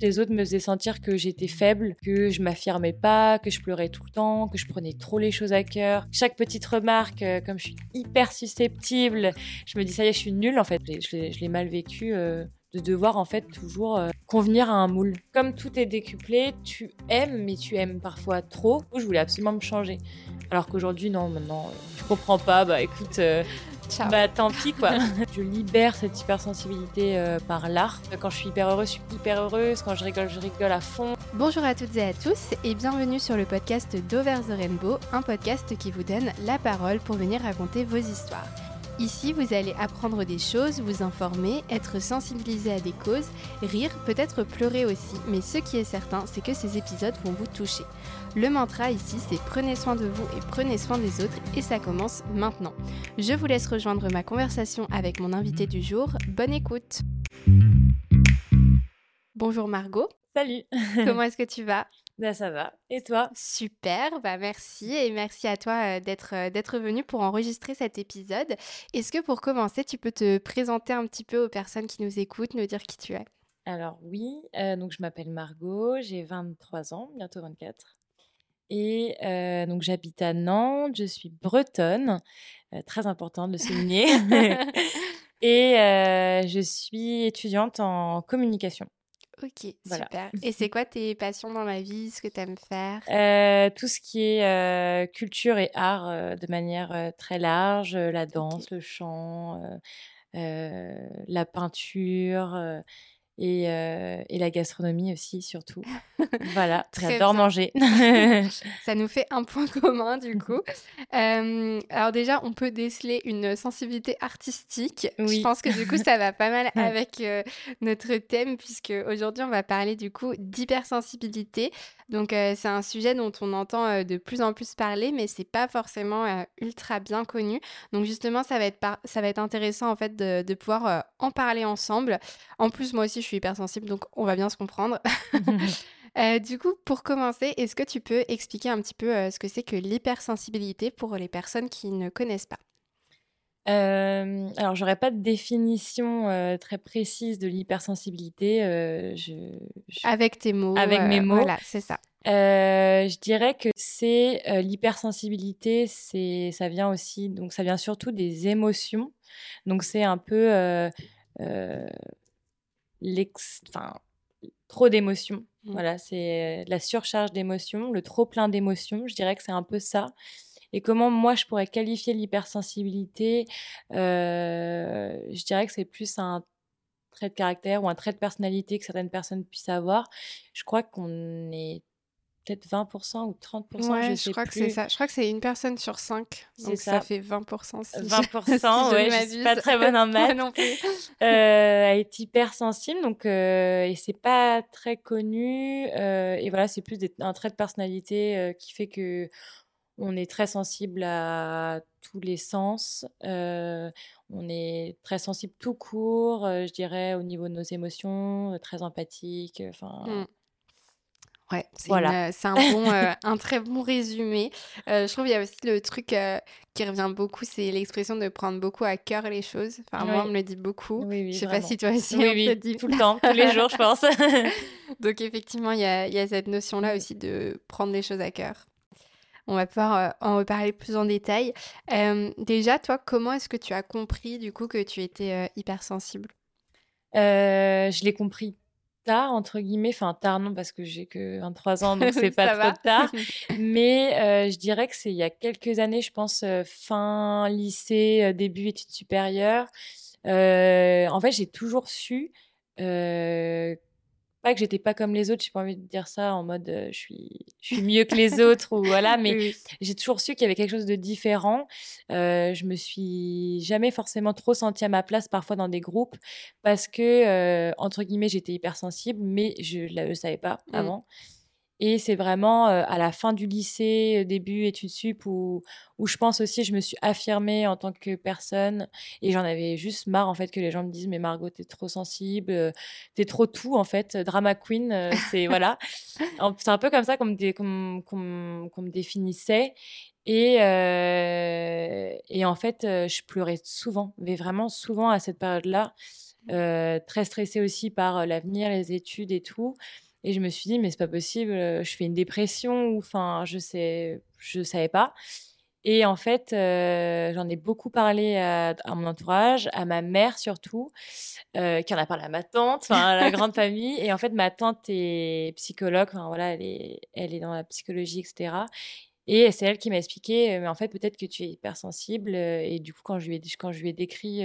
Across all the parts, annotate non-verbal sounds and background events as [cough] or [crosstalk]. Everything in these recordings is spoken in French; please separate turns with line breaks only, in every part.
Les autres me faisaient sentir que j'étais faible, que je m'affirmais pas, que je pleurais tout le temps, que je prenais trop les choses à cœur. Chaque petite remarque, euh, comme je suis hyper susceptible, je me dis ça y est, je suis nulle en fait. Je l'ai mal vécu. Euh, de devoir en fait toujours euh, convenir à un moule. Comme tout est décuplé, tu aimes, mais tu aimes parfois trop. Je voulais absolument me changer. Alors qu'aujourd'hui, non, maintenant, je comprends pas. Bah écoute, bah tant pis quoi. [laughs] je libère cette hypersensibilité euh, par l'art. Quand je suis hyper heureuse, je suis hyper heureuse. Quand je rigole, je rigole à fond.
Bonjour à toutes et à tous et bienvenue sur le podcast d'Over the Rainbow, un podcast qui vous donne la parole pour venir raconter vos histoires. Ici, vous allez apprendre des choses, vous informer, être sensibilisé à des causes, rire, peut-être pleurer aussi, mais ce qui est certain, c'est que ces épisodes vont vous toucher. Le mantra ici, c'est prenez soin de vous et prenez soin des autres, et ça commence maintenant. Je vous laisse rejoindre ma conversation avec mon invité du jour. Bonne écoute Bonjour Margot.
Salut
Comment est-ce que tu vas?
Ben, ça va. Et toi?
Super, bah merci et merci à toi euh, d'être euh, d'être venu pour enregistrer cet épisode. Est-ce que pour commencer, tu peux te présenter un petit peu aux personnes qui nous écoutent, nous dire qui tu es?
Alors oui, euh, donc je m'appelle Margot, j'ai 23 ans, bientôt 24. Et donc j'habite à Nantes, je suis bretonne, très important de le souligner. [laughs] [laughs] et je suis étudiante en communication.
Ok, super. [laughs] Et c'est quoi tes passions dans la vie, ce que tu aimes faire?
Euh, Tout ce qui est euh, culture et art euh, de manière très large, la danse, le chant, la peinture et, euh, et, la gastronomie aussi, surtout. [laughs] voilà, j'adore manger. [laughs] [laughs]
Ça nous fait un point commun, du coup. Euh, alors déjà, on peut déceler une sensibilité artistique. Je pense que du coup, ça va pas mal avec euh, notre thème, puisque aujourd'hui, on va parler du coup d'hypersensibilité. Donc, c'est un sujet dont on entend de plus en plus parler, mais c'est pas forcément ultra bien connu. Donc, justement, ça va être, ça va être intéressant en fait de, de pouvoir en parler ensemble. En plus, moi aussi, je suis hypersensible, donc on va bien se comprendre. [laughs] [laughs] Euh, du coup, pour commencer, est-ce que tu peux expliquer un petit peu euh, ce que c'est que l'hypersensibilité pour les personnes qui ne connaissent pas?
Euh, alors, j'aurais pas de définition euh, très précise de l'hypersensibilité. Je,
Avec tes mots.
Avec mes mots.
Voilà, c'est ça.
je dirais que c'est l'hypersensibilité, c'est ça vient aussi, donc ça vient surtout des émotions. Donc c'est un peu enfin, trop d'émotions. Mmh. Voilà, c'est la surcharge d'émotions, le trop plein d'émotions. Je dirais que c'est un peu ça. Et comment moi je pourrais qualifier l'hypersensibilité euh, Je dirais que c'est plus un trait de caractère ou un trait de personnalité que certaines personnes puissent avoir. Je crois qu'on est peut-être 20% ou 30%.
Ouais, je, crois que c'est ça. Je crois que c'est une personne sur cinq. Donc ça. ça. fait 20%. Si
20%, [laughs] ouais, je, suis pas très bonne en [laughs] maths. non plus. euh, elle est hypersensible, donc euh, et c'est pas très connu. Euh, et voilà, c'est plus un trait de personnalité euh, qui fait que on est très sensible à tous les sens. Euh, on est très sensible tout court, je dirais, au niveau de nos émotions, très empathique. Enfin. Mmh.
Ouais, c'est voilà. un, bon, euh, [laughs] un très bon résumé. Euh, je trouve qu'il y a aussi le truc euh, qui revient beaucoup, c'est l'expression de prendre beaucoup à cœur les choses. Enfin, moi, on me le dit beaucoup. Oui, oui, je sais pas si toi aussi,
on te dit. Tout le temps, tous les jours, je pense. [laughs]
Donc, effectivement, il y a, y a, cette notion-là aussi de prendre les choses à cœur. On va pouvoir en reparler plus en détail. déjà, toi, comment est-ce que tu as compris, du coup, que tu étais hypersensible?
Je l'ai compris tard, entre guillemets. Enfin, tard, non, parce que j'ai que 23 ans, donc [laughs] c'est pas trop tard. [laughs] Mais euh, je dirais que c'est il y a quelques années, je pense, euh, fin lycée, euh, début études supérieures. en fait, j'ai toujours su pas que j'étais pas comme les autres, j'ai pas envie de dire ça en mode je suis je suis mieux que les autres ou voilà, [laughs] mais j'ai toujours su qu'il y avait quelque chose de différent. Euh, je me suis jamais forcément trop sentie à ma place parfois dans des groupes parce que entre guillemets j'étais hypersensible, mais je ne le savais pas mmh. avant. Et c'est vraiment à la fin du lycée, début études sup, où, où je pense aussi je me suis affirmée en tant que personne. Et j'en avais juste marre, en fait, que les gens me disent Mais Margot, t'es trop sensible, t'es trop tout, en fait. Drama queen, c'est voilà. C'est un peu comme ça qu'on me, me définissait. Et, et en fait, je pleurais souvent, mais vraiment souvent à cette période-là. très stressée aussi par l'avenir, les études et tout. Et je me suis dit, mais c'est pas possible, je fais une dépression ou enfin, je sais, je savais pas. Et en fait, j'en ai beaucoup parlé à, mon entourage, à ma mère surtout, qui en a parlé à ma tante, enfin à la [laughs] grande famille. Et en fait, ma tante est psychologue, enfin voilà, elle est, elle est dans la psychologie, etc. Et c'est elle qui m'a expliqué, mais en fait, peut-être que tu es hypersensible. Et du coup, quand je lui ai, quand je lui ai décrit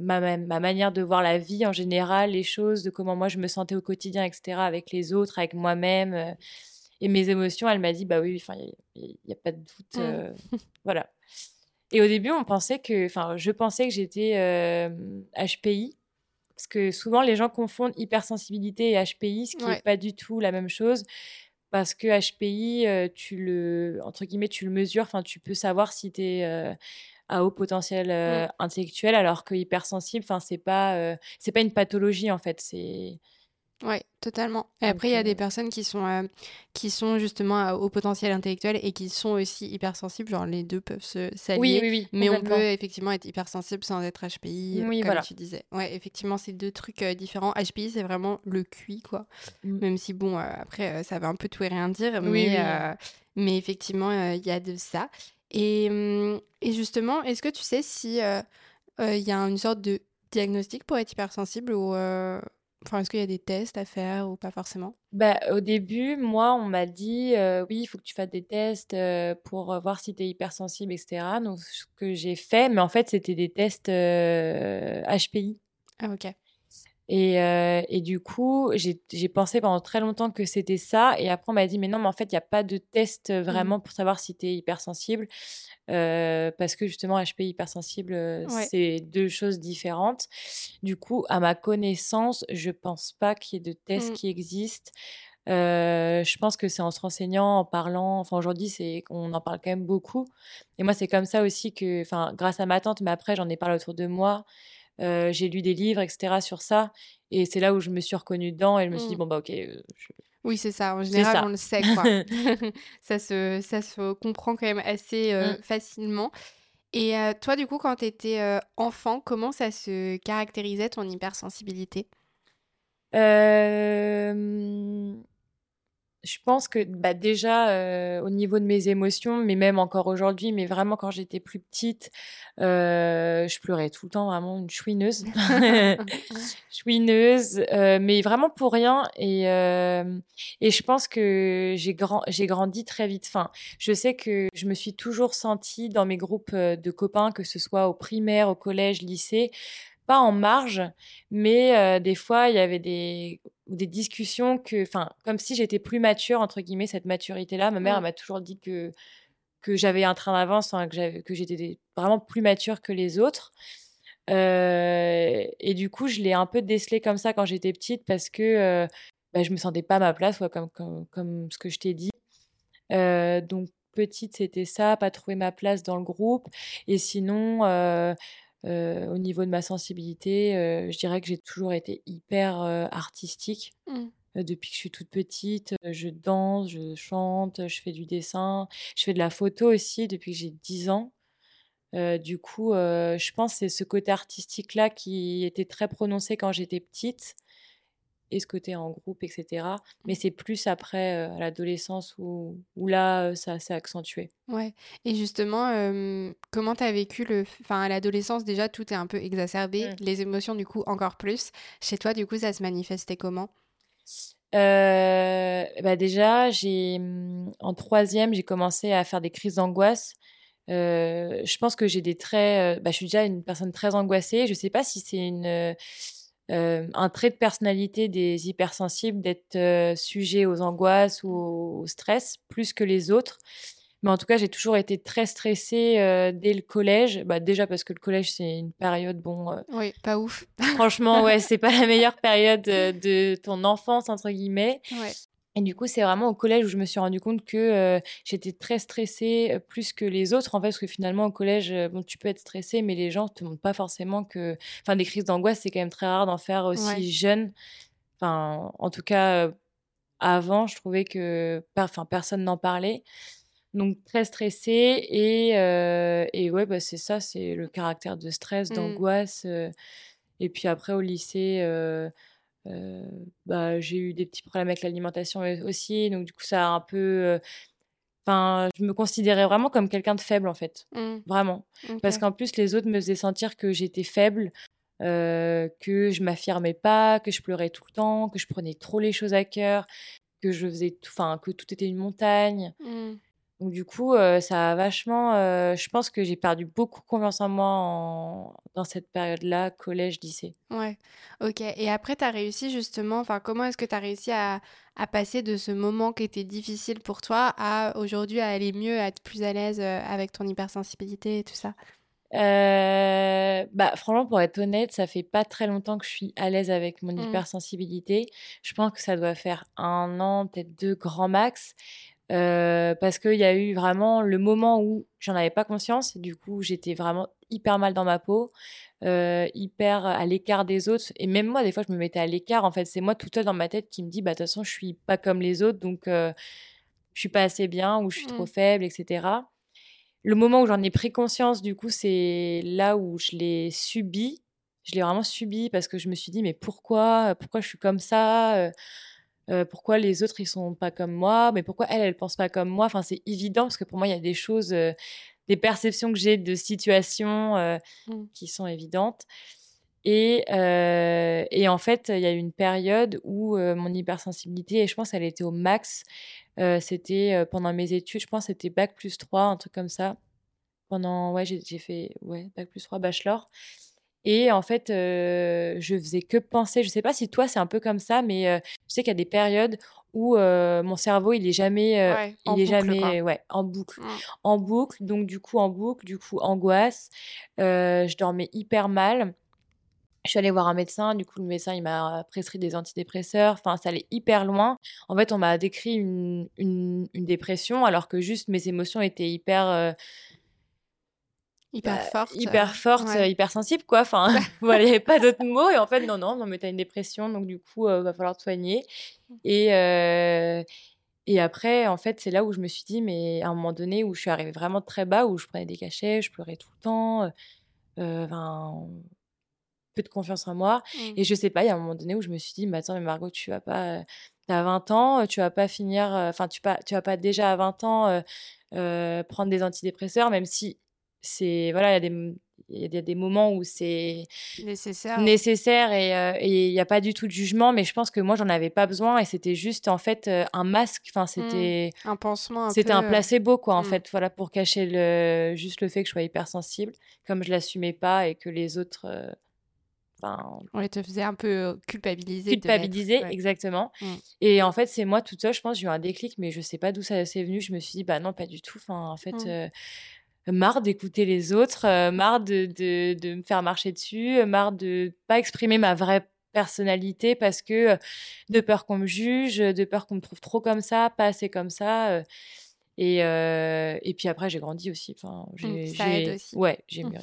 ma, ma, manière de voir la vie en général, les choses, de comment moi je me sentais au quotidien, etc., avec les autres, avec moi-même et mes émotions, elle m'a dit bah oui, il n'y a, pas de doute, mmh. voilà. Et au début, on pensait que, enfin, je pensais que j'étais HPI parce que souvent les gens confondent hypersensibilité et HPI, ce qui n'est pas du tout la même chose. Parce que HPI, tu le, entre guillemets, tu le mesures, enfin, tu peux savoir si tu es à haut potentiel mmh. intellectuel, alors que hypersensible, enfin, c'est pas, c'est pas une pathologie en fait, c'est
Ouais, totalement. Et après, il y a des personnes qui sont, qui sont justement au potentiel intellectuel et qui sont aussi hypersensibles. Genre, les deux peuvent se s'allier. Oui, oui, oui, mais on peut effectivement être hypersensible sans être HPI, oui, comme tu disais. Ouais, effectivement, c'est deux trucs différents. HPI, c'est vraiment le QI, quoi. Mmh. Même si, bon, après, ça va un peu tout et rien dire. Mais, mais effectivement, il y a de ça. Et, mmh, et justement, est-ce que tu sais si il y a une sorte de diagnostic pour être hypersensible ou Enfin, est-ce qu'il y a des tests à faire ou pas forcément?
Bah, Au début, moi, on m'a dit oui, il faut que tu fasses des tests pour voir si tu es hypersensible, etc. Donc, ce que j'ai fait, mais en fait, c'était des tests HPI.
Ah, ok.
Et, et du coup, j'ai pensé pendant très longtemps que c'était ça. Et après, on m'a dit, mais non, mais en fait, il n'y a pas de test mmh vraiment pour savoir si tu es hypersensible. Euh, parce que justement, HP hypersensible, euh, c'est deux choses différentes. Du coup, à ma connaissance, je pense pas qu'il y ait de tests mmh. qui existent. Euh, je pense que c'est en se renseignant, en parlant. Enfin, aujourd'hui, c'est on en parle quand même beaucoup. Et moi, c'est comme ça aussi que, enfin, grâce à ma tante, mais après, j'en ai parlé autour de moi. J'ai lu des livres, etc. sur ça. Et c'est là où je me suis reconnue dedans et je me suis dit, mmh. bon, bah, ok, je,
oui, c'est ça. En général, on le sait, quoi. [laughs] [laughs] ça, se, ça se comprend quand même assez euh, mmh. facilement. Et euh, toi, du coup, quand tu étais euh, enfant, comment ça se caractérisait ton hypersensibilité?
Je pense que bah, déjà euh, au niveau de mes émotions, mais même encore aujourd'hui, mais vraiment quand j'étais plus petite, euh, je pleurais tout le temps, vraiment une chouineuse, [laughs] [laughs] chouineuse, euh, mais vraiment pour rien. Et, et je pense que j'ai grand, j'ai grandi très vite. Enfin, je sais que je me suis toujours sentie dans mes groupes de copains, que ce soit au primaire, au collège, lycée, pas en marge, mais des fois, il y avait des, des discussions que, enfin, comme si j'étais plus mature, entre guillemets, cette maturité-là. Ma mère, mmh. m'a toujours dit que, que j'avais un train d'avance, que, que j'étais vraiment plus mature que les autres. et du coup, je l'ai un peu décelé comme ça quand j'étais petite parce que bah, je me sentais pas à ma place, comme, comme, comme, ce que je t'ai dit. donc, petite, c'était ça, pas trouver ma place dans le groupe. Et sinon, au niveau de ma sensibilité, je dirais que j'ai toujours été hyper artistique. Mmh. depuis que je suis toute petite, je danse, je chante, je fais du dessin, je fais de la photo aussi depuis que j'ai 10 ans. du coup, je pense que c'est ce côté artistique-là qui était très prononcé quand j'étais petite et ce côté en groupe, etc. Mais c'est plus après à l'adolescence où, où, là, ça s'est accentué.
Ouais. Et justement, comment tu as vécu le. Enfin, à l'adolescence, déjà, tout est un peu exacerbé. Mmh. Les émotions, du coup, encore plus. Chez toi, du coup, ça se manifestait comment?
Bah déjà, j'ai mmh, en troisième, j'ai commencé à faire des crises d'angoisse. je pense que j'ai des traits. Bah, je suis déjà une personne très angoissée. Je sais pas si c'est une un trait de personnalité des hypersensibles d'être sujet aux angoisses ou au stress plus que les autres. Mais en tout cas, j'ai toujours été très stressée dès le collège. Bah, déjà parce que le collège, c'est une période, bon.
oui, pas ouf.
franchement, ouais, c'est pas la meilleure période [laughs] de ton enfance, entre guillemets. Ouais. Et du coup, c'est vraiment au collège où je me suis rendu compte que j'étais très stressée plus que les autres. En fait, parce que finalement, au collège, bon, tu peux être stressée, mais les gens ne te montrent pas forcément que. Enfin, des crises d'angoisse, c'est quand même très rare d'en faire aussi jeune. Enfin, en tout cas, avant, je trouvais que enfin, personne n'en parlait. Donc, très stressée. Et, et ouais, bah, c'est ça, c'est le caractère de stress, mmh. d'angoisse. Et puis après, au lycée, bah, j'ai eu des petits problèmes avec l'alimentation aussi. Donc, du coup, ça a un peu. Enfin, je me considérais vraiment comme quelqu'un de faible, en fait. Mmh. Vraiment. Parce qu'en plus, les autres me faisaient sentir que j'étais faible. que je m'affirmais pas, que je pleurais tout le temps, que je prenais trop les choses à cœur, que je faisais tout, enfin que tout était une montagne. Mmh. Donc du coup, ça a vachement. je pense que j'ai perdu beaucoup confiance en moi dans cette période-là, collège, lycée.
Ouais, ok. Et après, tu as réussi justement, enfin, comment est-ce que tu as réussi à, à, passer de ce moment qui était difficile pour toi à aujourd'hui à aller mieux, à être plus à l'aise avec ton hypersensibilité et tout ça?
Bah, franchement, pour être honnête, ça fait pas très longtemps que je suis à l'aise avec mon mmh. hypersensibilité. Je pense que ça doit faire un an, peut-être deux grands max parce qu'il y a eu vraiment le moment où j'en avais pas conscience. Du coup, j'étais vraiment hyper mal dans ma peau, hyper à l'écart des autres. Et même moi, des fois, je me mettais à l'écart. En fait, c'est moi toute seule dans ma tête qui me dit, bah, de toute façon, je suis pas comme les autres, donc je suis pas assez bien ou je suis trop mmh. faible, etc. Le moment où j'en ai pris conscience, du coup, c'est là où je l'ai subi. Je l'ai vraiment subi parce que je me suis dit, mais pourquoi, pourquoi je suis comme ça? Pourquoi les autres ils sont pas comme moi, mais pourquoi elle elle pense pas comme moi. Enfin c'est évident parce que pour moi il y a des choses, des perceptions que j'ai de situations mmh. qui sont évidentes. Et, et, en fait, il y a eu une période où mon hypersensibilité, et je pense qu'elle était au max, c'était pendant mes études, je pense c'était bac plus 3, un truc comme ça. Pendant, ouais, j'ai fait ouais, bac plus 3 bachelor. Et en fait, je faisais que penser. Je sais pas si toi c'est un peu comme ça, mais je sais qu'il y a des périodes où mon cerveau il est jamais, il est jamais, ouais, en boucle, mmh. en boucle. Donc du coup en boucle, du coup angoisse. je dormais hyper mal. Je suis allée voir un médecin, du coup le médecin il m'a prescrit des antidépresseurs, enfin ça allait hyper loin. En fait on m'a décrit une, une, une, dépression alors que juste mes émotions étaient hyper
Hyper bah, forte.
Hyper forte, hyper sensible, quoi. Enfin, [laughs] voilà, il n'y avait pas d'autres mots. Et en fait, non, non, non mais tu as une dépression, donc du coup, il va falloir te soigner. Mmh. Et, et après, en fait, c'est là où je me suis dit, mais à un moment donné, où je suis arrivée vraiment très bas, où je prenais des cachets, je pleurais tout le temps, enfin, peu de confiance en moi. Mmh. Et je sais pas, il y a un moment donné où je me suis dit, mais attends, mais Margot, tu vas pas. Tu as 20 ans, tu vas pas finir. Enfin, tu, pas, tu vas pas déjà à 20 ans prendre des antidépresseurs, même si c'est voilà, il y a des il y a des moments où c'est
nécessaire,
nécessaire et il n'y a pas du tout de jugement, mais je pense que moi j'en avais pas besoin et c'était juste en fait un masque, enfin mmh. c'était
un pansement,
c'était un placebo quoi en mmh. fait, voilà pour cacher le juste le fait que je sois hypersensible, comme je l'assumais pas et que les autres
Enfin, on te faisait un peu culpabiliser.
Culpabiliser, exactement. Mmh. Et en fait, c'est moi toute seule, je pense, j'ai eu un déclic, mais je sais pas d'où ça s'est venu. Je me suis dit, bah non, pas du tout. Enfin, en fait, marre d'écouter les autres, euh, marre de, de, me faire marcher dessus, euh, marre de pas exprimer ma vraie personnalité parce que euh, de peur qu'on me juge, de peur qu'on me trouve trop comme ça, pas assez comme ça. Et, et puis après, j'ai grandi aussi. Enfin, mmh,
j'ai, ça aide aussi.
Ouais, j'ai [laughs] mieux.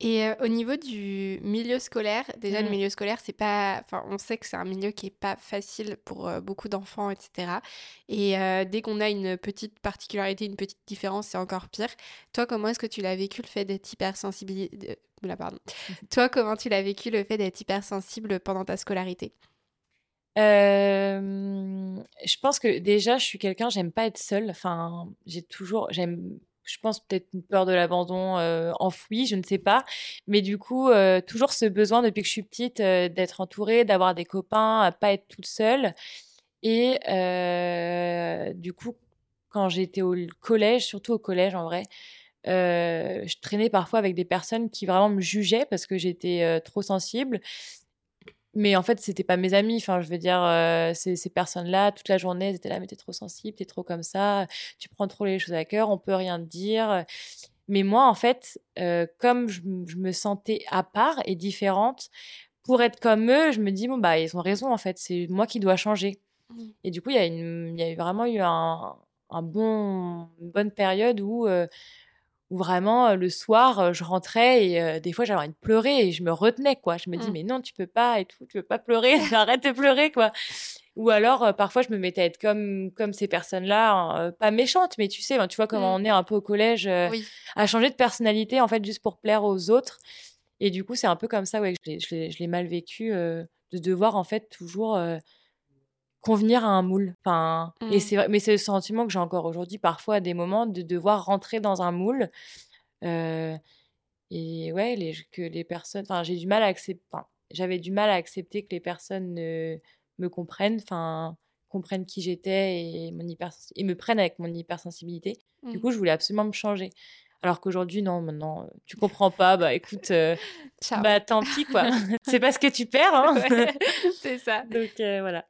et au niveau du milieu scolaire, déjà, le mmh. milieu scolaire, c'est pas. Enfin, on sait que c'est un milieu qui est pas facile pour beaucoup d'enfants, etc. Et dès qu'on a une petite particularité, une petite différence, c'est encore pire. Toi, comment est-ce que tu l'as vécu le fait d'être hypersensible Là, pardon. [laughs] Toi, comment tu l'as vécu le fait d'être hypersensible pendant ta scolarité?
Je pense que déjà, je suis quelqu'un, j'aime pas être seule. Enfin, j'ai toujours, j'aime, je pense peut-être une peur de l'abandon enfouie, je ne sais pas. Mais du coup, toujours ce besoin depuis que je suis petite d'être entourée, d'avoir des copains, à pas être toute seule. Et du coup, quand j'étais au collège, surtout au collège en vrai, je traînais parfois avec des personnes qui vraiment me jugeaient parce que j'étais trop sensible mais en fait, c'était pas mes amis. Enfin, je veux dire, euh, ces, ces personnes-là, toute la journée, elles étaient là, mais t'es trop sensible, t'es trop comme ça, tu prends trop les choses à cœur, on peut rien te dire. Mais moi, en fait, euh, comme je, me sentais à part et différente, pour être comme eux, je me dis, bon, bah, ils ont raison, en fait, c'est moi qui dois changer. Mmh. Et du coup, il y, a une, y a vraiment eu un, un bon, une bonne période où euh, où vraiment le soir je rentrais et des fois j'avais envie de pleurer et je me retenais quoi je me dis mmh. mais non tu peux pas et tout tu peux pas pleurer [laughs] arrête de pleurer quoi ou alors parfois je me mettais à être comme comme ces personnes là hein, pas méchantes mais tu sais ben, tu vois comment mmh. on est un peu au collège à changer de personnalité en fait juste pour plaire aux autres Et du coup, c'est un peu comme ça, ouais, je l'ai mal vécu de devoir en fait toujours convenir à un moule. Enfin, et mmh. c'est mais c'est le sentiment que j'ai encore aujourd'hui, parfois à des moments, de devoir rentrer dans un moule. et ouais, les, que les personnes, enfin, j'ai du mal à accepter, j'avais du mal à accepter que les personnes me comprennent, enfin, comprennent qui j'étais et, mon et me prennent avec mon hypersensibilité. Du mmh. coup, je voulais absolument me changer. Alors qu'aujourd'hui, non, maintenant, tu comprends pas, bah écoute, bah tant pis, quoi. [laughs] c'est parce que tu perds, hein.
c'est ça. [laughs]
Donc voilà.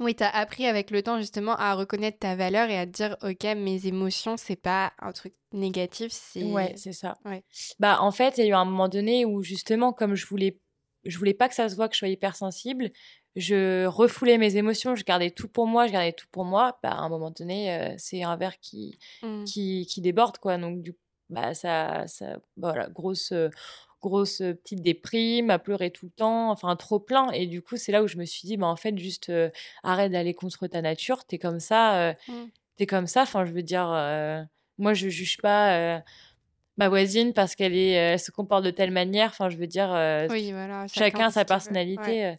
Oui, tu as appris avec le temps justement à reconnaître ta valeur et à te dire, ok, mes émotions, c'est pas un truc négatif, c'est...
Ouais, c'est ça. Ouais. Bah en fait, il y a eu un moment donné où justement, comme je voulais, je voulais pas que ça se voit que je sois hypersensible, je refoulais mes émotions, je gardais tout pour moi, je gardais tout pour moi. Bah, à un moment donné, c'est un verre qui, mmh. qui, qui, déborde, quoi. Donc, du bah, ça, ça voilà, grosse, grosse petite déprime, à pleurer tout le temps, enfin, trop plein. Et du coup, c'est là où je me suis dit, bah, en fait, juste arrête d'aller contre ta nature, t'es comme ça, mmh. t'es comme ça. Enfin, je veux dire, moi, je juge pas ma voisine parce qu'elle est, elle se comporte de telle manière. Enfin, je veux dire, oui, voilà, chacun, sa personnalité.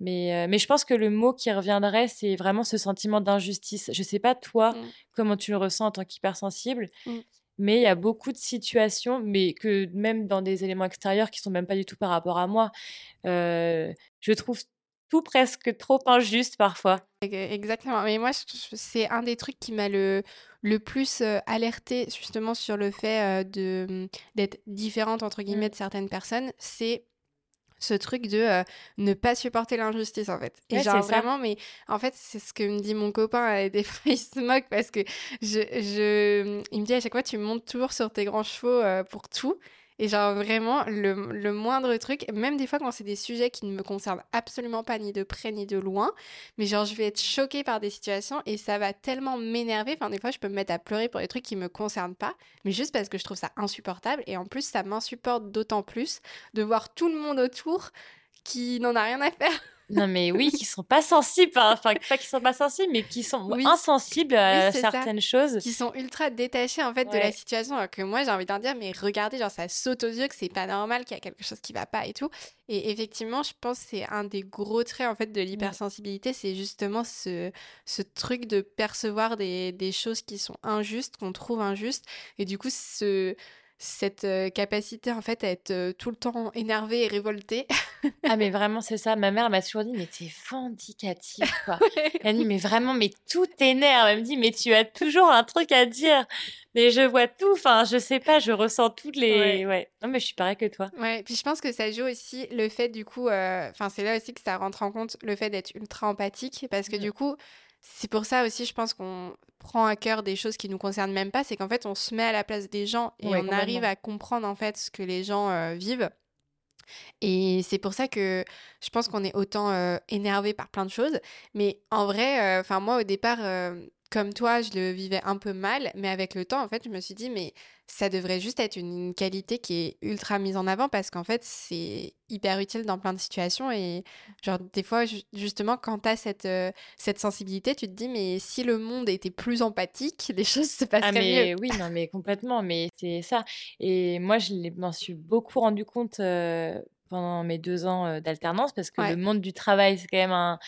Mais, mais je pense que le mot qui reviendrait, c'est vraiment ce sentiment d'injustice. Je sais pas, toi, mmh. comment tu le ressens en tant qu'hypersensible, mmh. Mais il y a beaucoup de situations, mais que même dans des éléments extérieurs qui sont même pas du tout par rapport à moi, je trouve tout presque trop injuste parfois.
Exactement. Mais moi, c'est un des trucs qui m'a le, le plus alerté justement sur le fait de mmh, d'être différente, entre guillemets, de certaines personnes. C'est ce truc de euh, ne pas supporter l'injustice en fait. Et genre vraiment, mais en fait, c'est ce que me dit mon copain et des [laughs] fois il se moque parce que je, je, il me dit à chaque fois, tu montes toujours sur tes grands chevaux euh, pour tout. Et genre vraiment, le, le, moindre truc, même des fois quand c'est des sujets qui ne me concernent absolument pas ni de près ni de loin, mais genre je vais être choquée par des situations et ça va tellement m'énerver. Enfin, des fois, je peux me mettre à pleurer pour des trucs qui me concernent pas, mais juste parce que je trouve ça insupportable. Et en plus, ça m'insupporte d'autant plus de voir tout le monde autour qui n'en a rien à faire
non, mais oui, qui sont pas sensibles, enfin, pas qui sont pas sensibles, mais qui sont insensibles à certaines choses.
Qui sont ultra détachés, en fait, de la situation. Alors que moi, j'ai envie d'en dire, mais regardez, genre, ça saute aux yeux que c'est pas normal, qu'il y a quelque chose qui va pas et tout. Et effectivement, je pense que c'est un des gros traits, en fait, de l'hypersensibilité, c'est justement ce, ce truc de percevoir des, des choses qui sont injustes, qu'on trouve injustes. Et du coup, ce cette capacité en fait à être tout le temps énervée et révoltée.
ah mais [laughs] vraiment c'est ça. Ma mère m'a toujours dit mais t'es vindicative [laughs] quoi. Elle dit mais vraiment mais tout t'énerve. Elle me dit mais tu as toujours un truc à dire. Mais je vois tout. Enfin je sais pas. Je ressens toutes les. Ouais. Non mais je suis pareil que toi.
Ouais. Puis je pense que ça joue aussi le fait du coup. Enfin c'est là aussi que ça rentre en compte le fait d'être ultra empathique parce que mmh. du coup c'est pour ça aussi, je pense qu'on prend à cœur des choses qui nous concernent même pas, c'est qu'en fait, on se met à la place des gens et on arrive à comprendre en fait ce que les gens euh, vivent. Et c'est pour ça que je pense qu'on est autant euh, énervé par plein de choses. Mais en vrai, euh, enfin moi au départ, comme toi, je le vivais un peu mal, mais avec le temps, en fait, je me suis dit, mais ça devrait juste être une, qualité qui est ultra mise en avant parce qu'en fait, c'est hyper utile dans plein de situations. Et genre, des fois, justement, quand tu as cette, euh, cette sensibilité, tu te dis, mais si le monde était plus empathique, les choses se passeraient ah
mais,
mieux.
Oui, non, mais complètement, mais c'est ça. Et moi, je m'en suis beaucoup rendu compte. Euh, pendant mes deux ans euh, d'alternance parce que le monde du travail c'est quand même un,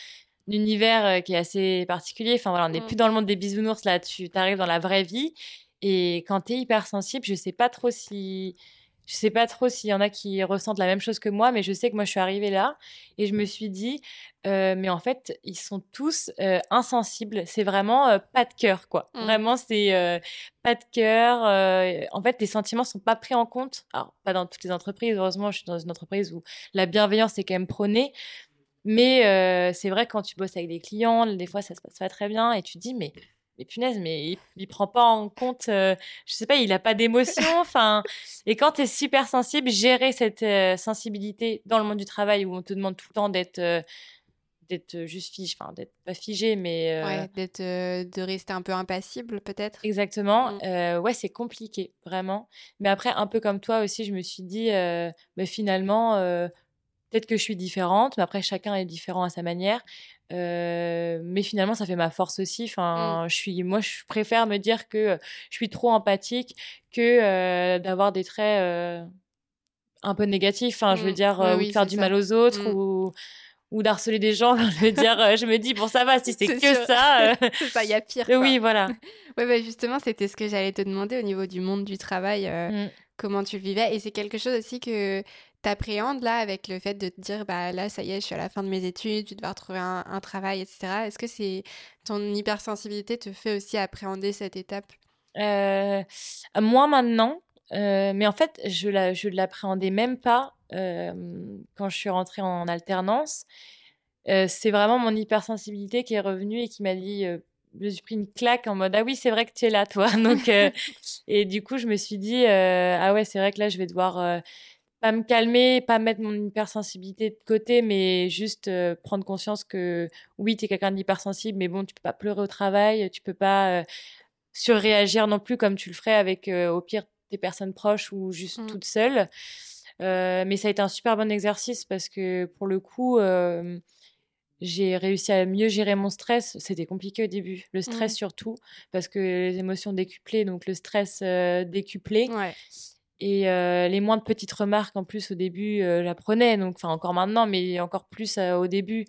univers qui est assez particulier. Enfin voilà, on n'est mmh. plus dans le monde des bisounours là, tu arrives dans la vraie vie. Et quand tu es hypersensible, je sais pas trop si je sais pas trop s'il y en a qui ressentent la même chose que moi, mais je sais que moi je suis arrivée là et je me suis dit, mais en fait ils sont tous insensibles. C'est vraiment pas de cœur quoi. Mmh. Vraiment c'est pas de cœur. en fait les sentiments sont pas pris en compte. Alors pas dans toutes les entreprises. Heureusement je suis dans une entreprise où la bienveillance est quand même prônée, mais c'est vrai, quand tu bosses avec des clients, des fois, ça se passe pas très bien et tu te dis, mais, mais punaise, mais il, ne prend pas en compte, je sais pas, il a pas d'émotion. [laughs] Enfin, et quand tu es super sensible, gérer cette sensibilité dans le monde du travail où on te demande tout le temps d'être d'être juste figé, enfin d'être pas figé, mais
ouais, d'être de rester un peu impassible peut-être.
Exactement. Mmh. ouais, c'est compliqué vraiment. Mais après, un peu comme toi aussi, je me suis dit, mais finalement Peut-être que je suis différente, mais après, chacun est différent à sa manière. mais finalement, ça fait ma force aussi. Mmh. Enfin, je suis, moi, je préfère me dire que je suis trop empathique que d'avoir des traits un peu négatif. Enfin, je veux mmh. dire, ou faire du mal aux autres mmh. ou ou d'harceler des gens. [laughs] je veux dire, je me dis, bon, ça va, si [laughs] c'est que ça. [laughs]
ça, il y a pire.
Oui, voilà.
ouais, bah, justement, c'était ce que j'allais te demander au niveau du monde du travail, comment tu vivais. Et c'est quelque chose aussi que tu appréhendes là avec le fait de te dire, bah là, ça y est, je suis à la fin de mes études, je vais devoir trouver un, un travail, etc. Est-ce que c'est ton hypersensibilité te fait aussi appréhender cette étape?
Euh, Moins maintenant. Euh, mais en fait, je ne je l'appréhendais même pas euh, quand je suis rentrée en alternance. Euh, c'est vraiment mon hypersensibilité qui est revenue et qui m'a dit je me suis pris une claque en mode ah oui c'est vrai que tu es là toi [laughs] donc [laughs] et du coup je me suis dit ah ouais c'est vrai que là je vais devoir pas me calmer pas mettre mon hypersensibilité de côté mais juste prendre conscience que oui tu es quelqu'un d'hypersensible mais bon tu peux pas pleurer au travail tu peux pas surréagir non plus comme tu le ferais avec au pire des personnes proches ou juste mmh. toute seule. Euh, mais ça a été un super bon exercice parce que pour le coup, euh, j'ai réussi à mieux gérer mon stress. C'était compliqué au début, le stress mmh. surtout, parce que les émotions décuplées, donc le stress euh, décuplé. Et les moins de petites remarques en plus au début, j'apprenais, donc enfin encore maintenant, mais encore plus au début.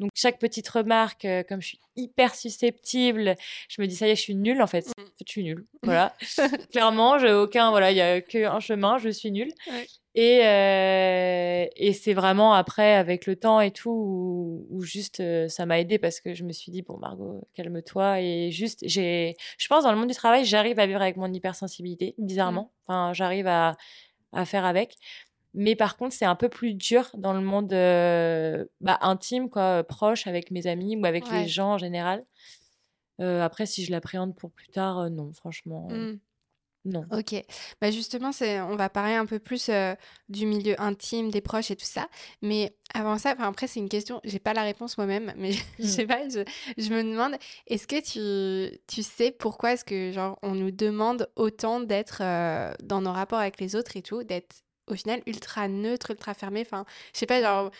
Donc chaque petite remarque, euh, comme je suis hyper susceptible, je me dis ça y est, je suis nulle en fait. Mmh. Je suis nulle. [laughs] Voilà. Clairement, j'ai aucun voilà, il y a qu'un chemin, je suis nulle. Et, euh, et c'est vraiment après, avec le temps et tout, où, juste euh, ça m'a aidé parce que je me suis dit, bon, Margot, calme-toi. Et juste, j'ai, je pense, dans le monde du travail, j'arrive à vivre avec mon hypersensibilité, bizarrement. Mmh. Enfin, j'arrive à, à faire avec. Mais par contre, c'est un peu plus dur dans le monde euh, bah, intime, quoi, proche, avec mes amis ou avec les gens en général. Après, si je l'appréhende pour plus tard, non, franchement, mmh. Non.
Ok. Bah justement, c'est, on va parler un peu plus du milieu intime, des proches et tout ça. Mais avant ça, après, c'est une question, j'ai pas la réponse moi-même, mais [laughs] je sais mmh. pas, je, je, me demande, est-ce que tu, tu sais pourquoi est-ce que, genre, on nous demande autant d'être dans nos rapports avec les autres et tout, d'être au final ultra neutre, ultra fermé. Enfin, je sais pas, genre,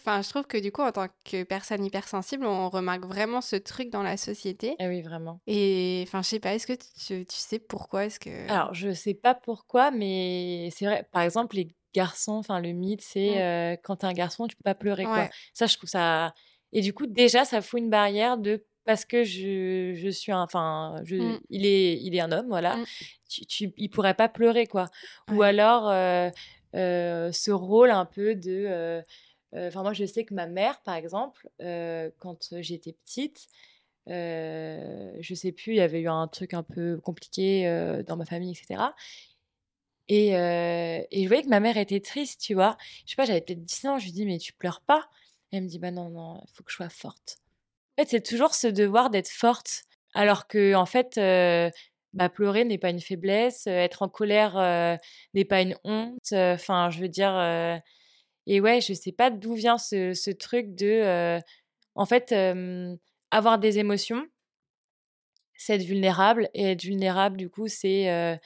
enfin, je trouve que du coup, en tant que personne hypersensible, on remarque vraiment ce truc dans la société.
Ah oui, vraiment.
Et enfin, je sais pas, est-ce que tu, tu, sais pourquoi est-ce que.
Alors, je sais pas pourquoi, mais c'est vrai, par exemple, les garçons, enfin, le mythe, c'est mmh. euh, quand t'es un garçon, tu peux pas pleurer, quoi. Ça, je trouve ça. Et du coup, déjà, ça fout une barrière de parce que je, je suis un, enfin, je, mmh. il est, il est un homme, voilà. Mmh. Tu, tu, il pourrait pas pleurer, quoi. Ou alors euh, euh, ce rôle un peu de, euh, enfin, moi, je sais que ma mère, par exemple, quand j'étais petite, je sais plus, il y avait eu un truc un peu compliqué dans ma famille, etc. Et, et je voyais que ma mère était triste, tu vois. Je sais pas, j'avais peut-être 10 ans, je lui dis, mais tu pleures pas? Et elle me dit, bah non, non, il faut que je sois forte. En fait, c'est toujours ce devoir d'être forte, alors que en fait, bah, pleurer n'est pas une faiblesse, être en colère n'est pas une honte. Enfin, je veux dire, et ouais, je sais pas d'où vient ce, ce, truc de, en fait, avoir des émotions, c'est être vulnérable, et être vulnérable, du coup, c'est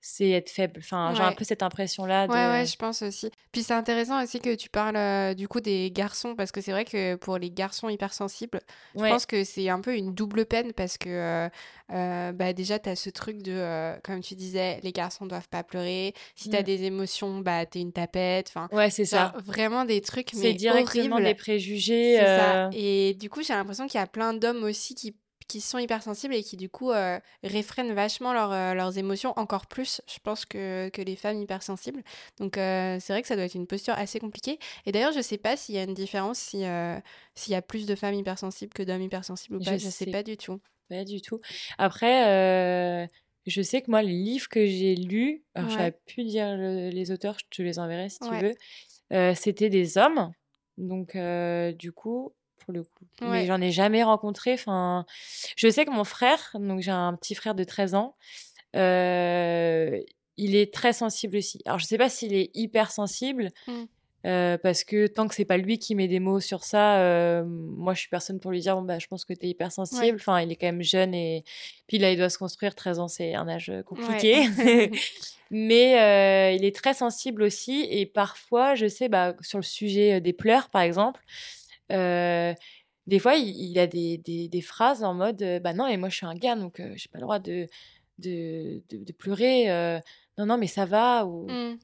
c'est être faible. Enfin, j'ai un peu cette impression-là.
De... Ouais, ouais, je pense aussi. Puis c'est intéressant aussi que tu parles euh, du coup des garçons, parce que c'est vrai que pour les garçons hypersensibles, je pense que c'est un peu une double peine, parce que euh, euh, bah, déjà, tu as ce truc de, comme tu disais, les garçons doivent pas pleurer. Si tu as mmh. des émotions, bah, t'es une tapette. Enfin,
ouais, c'est ça.
Vraiment des trucs,
mais C'est directement des préjugés.
Ça. Et du coup, j'ai l'impression qu'il y a plein d'hommes aussi qui qui sont hypersensibles et qui du coup euh, réfrènent vachement euh, leurs émotions encore plus, je pense, que, que les femmes hypersensibles. Donc euh, c'est vrai que ça doit être une posture assez compliquée. Et d'ailleurs, je sais pas s'il y a une différence, si, s'il y a plus de femmes hypersensibles que d'hommes hypersensibles ou pas, je, sais, pas du tout.
Pas du tout. Après, je sais que moi, les livres que j'ai lus, alors ouais. je pu dire les auteurs, je te les enverrai si tu veux, c'était des hommes. Donc, du coup, pour le coup. Mais j'en ai jamais rencontré. Enfin, je sais que mon frère, donc j'ai un petit frère de 13 ans, euh, il est très sensible aussi. Alors je sais pas s'il est hyper sensible. Mmh. Euh, parce que tant que c'est pas lui qui met des mots sur ça, euh, moi je suis personne pour lui dire bon bah je pense que tu es hypersensible. Enfin, il est quand même jeune et puis là il doit se construire. 13 ans c'est un âge compliqué, [laughs] [laughs] mais il est très sensible aussi et parfois je sais bah sur le sujet des pleurs par exemple, des fois, il, a des, des, phrases en mode Bah non, et moi je suis un gars, donc j'ai pas le droit de, de, de, pleurer. non, non, mais ça va. Ou... Mmh.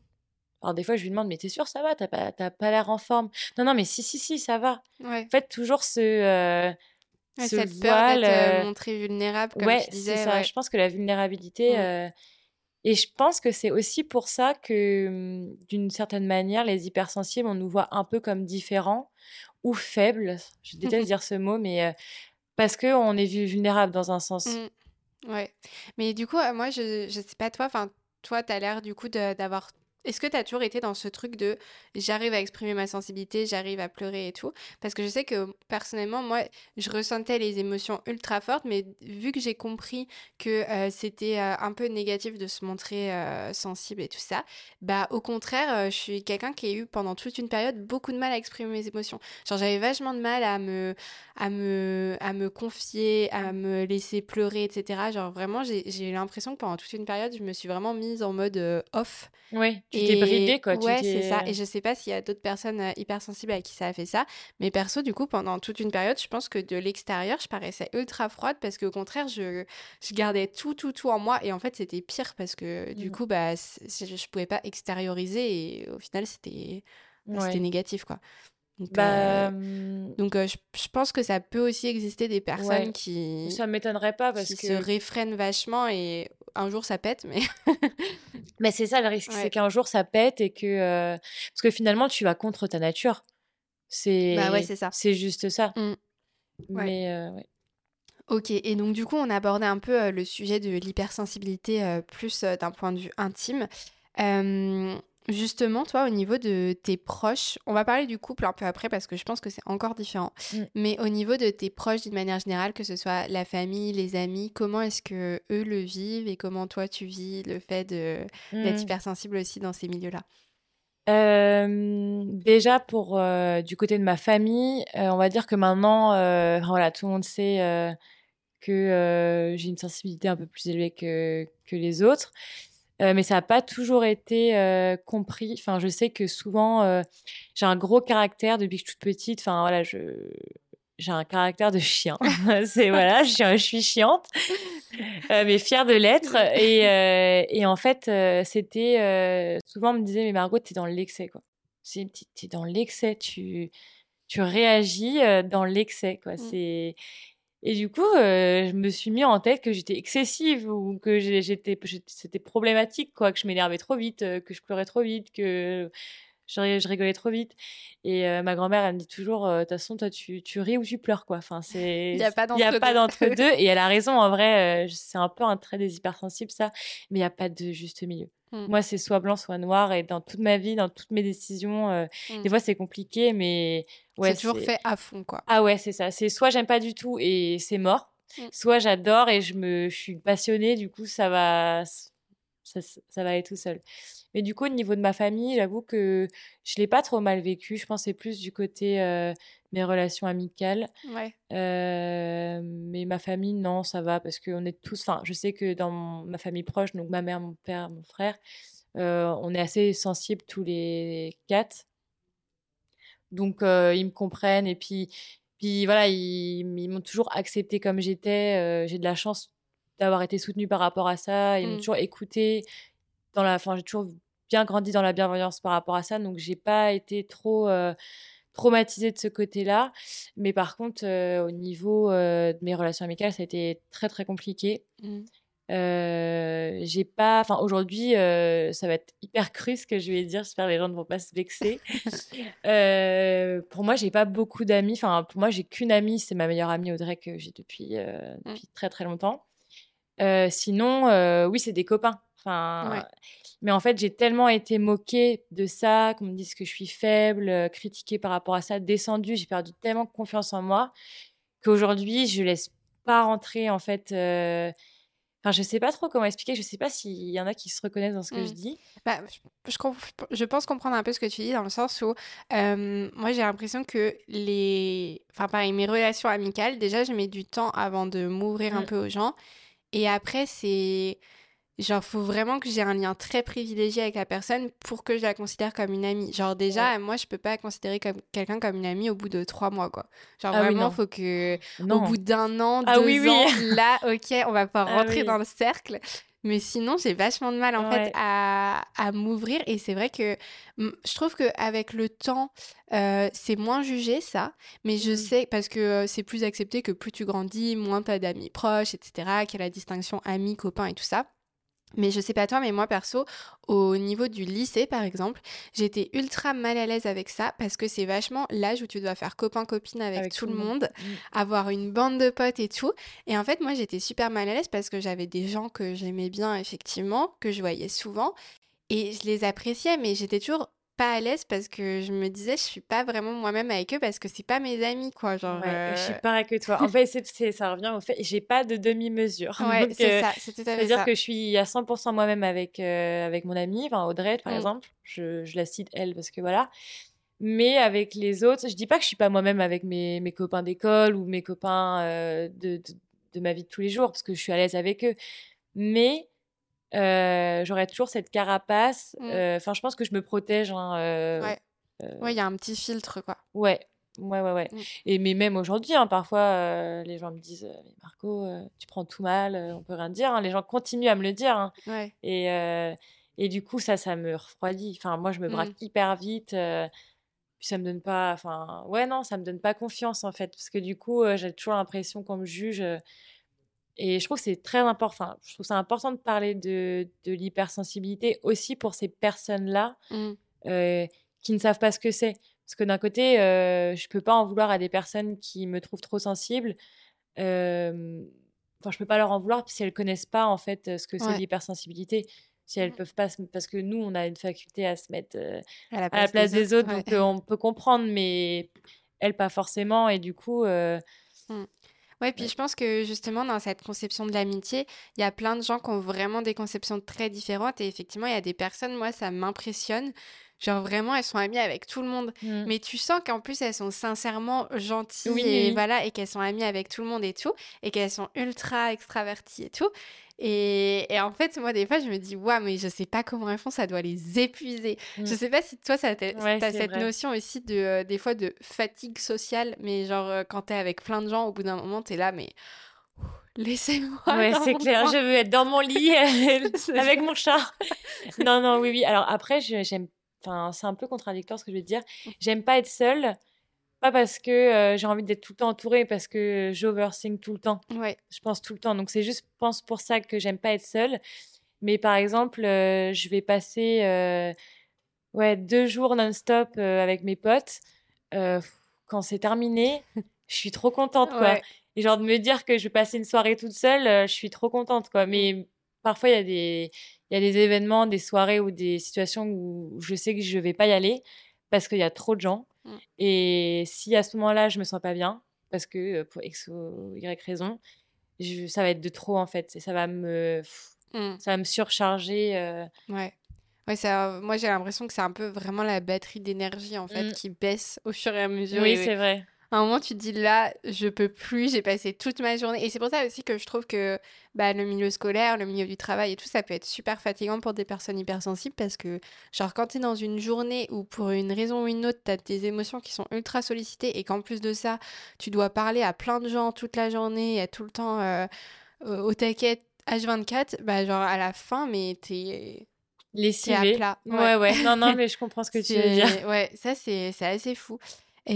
Alors des fois, je lui demande, mais t'es sûr, ça va? T'as pas, pas l'air en forme? Non, non, mais si, si, si, ça va. En fait, toujours ce, euh,
ce cette voile. Peur montré vulnérable, comme
ouais,
tu disais.
ça. Je pense que la vulnérabilité... Et je pense que c'est aussi pour ça que, mmh, d'une certaine manière, les hypersensibles, on nous voit un peu comme différents ou faibles. Je déteste [laughs] dire ce mot, mais parce qu'on est vulnérable dans un sens.
Mmh. Ouais. Mais du coup, moi, je, je sais pas toi, enfin, toi, tu as l'air du coup d'avoir est-ce que tu as toujours été dans ce truc de j'arrive à exprimer ma sensibilité, j'arrive à pleurer et tout? Parce que je sais que personnellement, moi, je ressentais les émotions ultra fortes, mais vu que j'ai compris que euh, c'était euh, un peu négatif de se montrer euh, sensible et tout ça, bah au contraire, je suis quelqu'un qui a eu pendant toute une période beaucoup de mal à exprimer mes émotions. Genre j'avais vachement de mal à me, à me, à me confier, à me laisser pleurer, etc. Genre vraiment, j'ai eu l'impression que pendant toute une période, je me suis vraiment mise en mode off.
Oui, tu t'es bridée, quoi.
Ouais, c'est ça. Et je sais pas s'il y a d'autres personnes euh, hypersensibles à qui ça a fait ça. Mais perso, du coup, pendant toute une période, je pense que de l'extérieur, je paraissais ultra froide parce qu'au contraire, je, je gardais tout, tout, tout en moi. Et en fait, c'était pire parce que du mmh. coup, bah, je pouvais pas extérioriser. Et au final, c'était bah, c'était négatif, quoi. Donc, bah, euh, donc euh, je, je, pense que ça peut aussi exister des personnes qui.
Ça m'étonnerait pas parce
qui
que.
se réfrènent vachement et un jour ça pète, mais. [laughs]
mais c'est ça le risque, c'est qu'un jour ça pète et que. Euh, parce que finalement, tu vas contre ta nature. C'est.
Bah ouais, c'est ça.
C'est juste ça. Mmh. Mais.
Ok, et donc du coup, on a abordé un peu le sujet de l'hypersensibilité plus d'un point de vue intime. Justement, toi, au niveau de tes proches, on va parler du couple un peu après parce que je pense que c'est encore différent. Mm. Mais au niveau de tes proches, d'une manière générale, que ce soit la famille, les amis, comment est-ce que eux le vivent et comment toi tu vis le fait d'être mm. hypersensible aussi dans ces milieux-là?
Déjà pour du côté de ma famille, on va dire que maintenant, voilà, tout le monde sait que j'ai une sensibilité un peu plus élevée que, que les autres. Euh, mais ça n'a pas toujours été euh, compris. Enfin, je sais que souvent, euh, j'ai un gros caractère depuis que je suis toute petite. Enfin, voilà, je j'ai un caractère de chien. [laughs] [laughs] c'est voilà, je suis, je suis chiante, mais fière de l'être. Et, et, en fait, c'était souvent on me disait mais Margot, t'es dans l'excès quoi. C'est t'es dans l'excès, tu tu réagis dans l'excès quoi. Mmh. C'est et du coup, je me suis mis en tête que j'étais excessive ou que j'étais, c'était problématique, quoi, que je m'énervais trop vite, que je pleurais trop vite, que je, rigolais trop vite. Et ma grand-mère, elle me dit toujours, de toute façon, toi, tu, tu, ris ou tu pleures, quoi. Enfin, c'est, [laughs]
il n'y a pas
d'entre deux. [laughs] Et elle a raison, en vrai, c'est un peu un trait des hypersensibles, ça. Mais il n'y a pas de juste milieu. Mmh. Moi, c'est soit blanc, soit noir. Et dans toute ma vie, dans toutes mes décisions, des mmh. fois, c'est compliqué, mais
Ouais, c'est toujours fait à fond, quoi.
Ah ouais, c'est ça. C'est soit j'aime pas du tout et c'est mort, mmh. soit j'adore et je me je suis passionnée, du coup ça va ça, ça, va aller tout seul. Mais du coup, au niveau de ma famille, j'avoue que je l'ai pas trop mal vécu. Je pensais plus du côté euh, mes relations amicales.
Ouais.
Euh, mais ma famille, non, ça va parce qu'on est tous. Enfin, je sais que dans ma famille proche, donc ma mère, mon père, mon frère, euh, on est assez sensibles tous les quatre. Donc, ils me comprennent. Et puis, puis voilà, ils, m'ont toujours accepté comme j'étais. j'ai de la chance d'avoir été soutenue par rapport à ça. Ils m'ont mmh. toujours écouté. Dans la, enfin, j'ai toujours bien grandi dans la bienveillance par rapport à ça. Donc, j'ai pas été trop traumatisée de ce côté-là. Mais par contre, au niveau de mes relations amicales, ça a été très, très compliqué. Mmh. Euh, j'ai pas, enfin aujourd'hui, euh, ça va être hyper cru ce que je vais dire. J'espère que les gens ne vont pas se vexer. [laughs] euh, pour moi, j'ai pas beaucoup d'amis. Enfin, pour moi, j'ai qu'une amie, c'est ma meilleure amie Audrey que j'ai depuis, euh, mmh. depuis très très longtemps. Sinon, oui, c'est des copains. Enfin, mais en fait, j'ai tellement été moquée de ça, qu'on me dise que je suis faible, critiquée par rapport à ça, descendue. J'ai perdu tellement confiance en moi qu'aujourd'hui, je laisse pas rentrer en fait Enfin, je sais pas trop comment expliquer. Je sais pas s'il y en a qui se reconnaissent dans ce que je mmh. dis.
Bah, je, je, pense comprendre un peu ce que tu dis dans le sens où moi j'ai l'impression que les. Enfin, pareil, mes relations amicales, déjà, je mets du temps avant de m'ouvrir un mmh. peu aux gens. Et après, c'est Genre, faut vraiment que j'ai un lien très privilégié avec la personne pour que je la considère comme une amie. Genre, déjà, moi, je peux pas considérer comme quelqu'un comme une amie au bout de trois mois, quoi. Genre, ah vraiment, faut que, au bout d'un an, ah deux ans, là, ok, on va pas ah rentrer dans le cercle. Mais sinon, j'ai vachement de mal en fait à, à m'ouvrir. Et c'est vrai que je trouve qu'avec le temps, euh, c'est moins jugé ça. Mais je mmh. sais, parce que euh, c'est plus accepté que plus tu grandis, moins tu as d'amis proches, etc. Qu'il y a la distinction amis, copains et tout ça. Mais je sais pas toi, mais moi perso, au niveau du lycée par exemple, j'étais ultra mal à l'aise avec ça parce que c'est vachement l'âge où tu dois faire copain-copine avec, tout, le monde, mmh. avoir une bande de potes et tout. Et en fait, moi j'étais super mal à l'aise parce que j'avais des gens que j'aimais bien effectivement, que je voyais souvent. Et je les appréciais, mais j'étais toujours pas à l'aise parce que je me disais je suis pas vraiment moi-même avec eux parce que c'est pas mes amis quoi genre
ouais, je suis euh pareil que toi. En [laughs] fait c'est, ça revient au fait j'ai pas de demi-mesure.
Ouais c'est ça c'est
à dire que je suis à 100% moi-même avec euh, avec mon amie enfin Audrey par mmh. exemple. Je, je, la cite elle parce que voilà. Mais avec les autres je dis pas que je suis pas moi-même avec mes, mes copains d'école ou mes copains euh, de, de, de ma vie de tous les jours parce que je suis à l'aise avec eux. Mais euh, j'aurais toujours cette carapace. Mmh. Euh, enfin, je pense que je me protège. Hein, euh,
ouais. il y a un petit filtre, quoi.
Ouais. Ouais, ouais, ouais. Mmh. Et mais même aujourd'hui, hein, parfois, les gens me disent Mais Marco, tu prends tout mal, on peut rien dire. Hein. Les gens continuent à me le dire. Ouais. Et, et du coup, ça, ça me refroidit. Enfin, moi, je me braque mmh. hyper vite. puis ça me donne pas. Enfin, ouais, non, ça me donne pas confiance, en fait. Parce que du coup, j'ai toujours l'impression qu'on me juge et je trouve que c'est très important. je trouve ça important de parler de, de l'hypersensibilité aussi pour ces personnes-là mmh. euh, qui ne savent pas ce que c'est. Parce que d'un côté, euh, je peux pas en vouloir à des personnes qui me trouvent trop sensible. Euh, enfin, je peux pas leur en vouloir si elles connaissent pas en fait ce que c'est l'hypersensibilité. Si elles peuvent pas, parce que nous, on a une faculté à se mettre à la place, des, autres, donc on peut comprendre, mais elles pas forcément. Et du coup,
mmh. Ouais, puis je pense que justement, dans cette conception de l'amitié, il y a plein de gens qui ont vraiment des conceptions très différentes. Et effectivement, il y a des personnes, moi, ça m'impressionne. Genre vraiment, elles sont amies avec tout le monde. Mmh. Mais tu sens qu'en plus, elles sont sincèrement gentilles et voilà, et qu'elles sont amies avec tout le monde et tout, et qu'elles sont ultra extraverties et tout. Et, et, en fait, moi, des fois, je me dis, waouh, mais je sais pas comment elles font, ça doit les épuiser. Je mmh. sais pas si toi, ça as cette notion aussi de, euh, des fois, de fatigue sociale, mais genre, euh, quand t'es avec plein de gens, au bout d'un moment, t'es là, mais laissez-moi.
Ouais, c'est clair, je veux être dans mon lit [laughs] [laughs] avec mon chat. non, non, oui, oui. Alors après, j'aime, enfin, c'est un peu contradictoire ce que je veux dire. Mmh. J'aime pas être seule pas parce que j'ai envie d'être tout le temps entourée, parce que j'overthink tout le temps. Ouais. Je pense tout le temps. Donc c'est juste, pense pour ça que j'aime pas être seule. Mais par exemple, je vais passer ouais, deux jours non-stop avec mes potes. quand c'est terminé, [laughs] je suis trop contente, quoi. Et genre de me dire que je vais passer une soirée toute seule, je suis trop contente, quoi. Mais mmh. parfois, il y a des... Il y a des événements, des soirées ou des situations où je sais que je vais pas y aller parce qu'il y a trop de gens. Mmh. Et si à ce moment-là, je me sens pas bien, parce que pour X ou Y raison, ça va être de trop en fait. Et ça va me, mmh. ça va me surcharger.
Ouais. Ouais, ça, moi j'ai l'impression que c'est un peu vraiment la batterie d'énergie en fait mmh. qui baisse au fur et à mesure.
Oui, c'est vrai
à un moment, tu te dis là, je peux plus, j'ai passé toute ma journée. Et c'est pour ça aussi que je trouve que bah, le milieu scolaire, le milieu du travail et tout, ça peut être super fatigant pour des personnes hypersensibles parce que, genre, quand tu es dans une journée où pour une raison ou une autre, tu as des émotions qui sont ultra sollicitées et qu'en plus de ça, tu dois parler à plein de gens toute la journée, et tout le temps euh, au taquet H24, bah, genre à la fin, mais t'es.
Les à plat. Ouais. ouais, ouais. Non, non, mais je [laughs] comprends ce que tu veux dire.
Ouais, ça, c'est assez fou.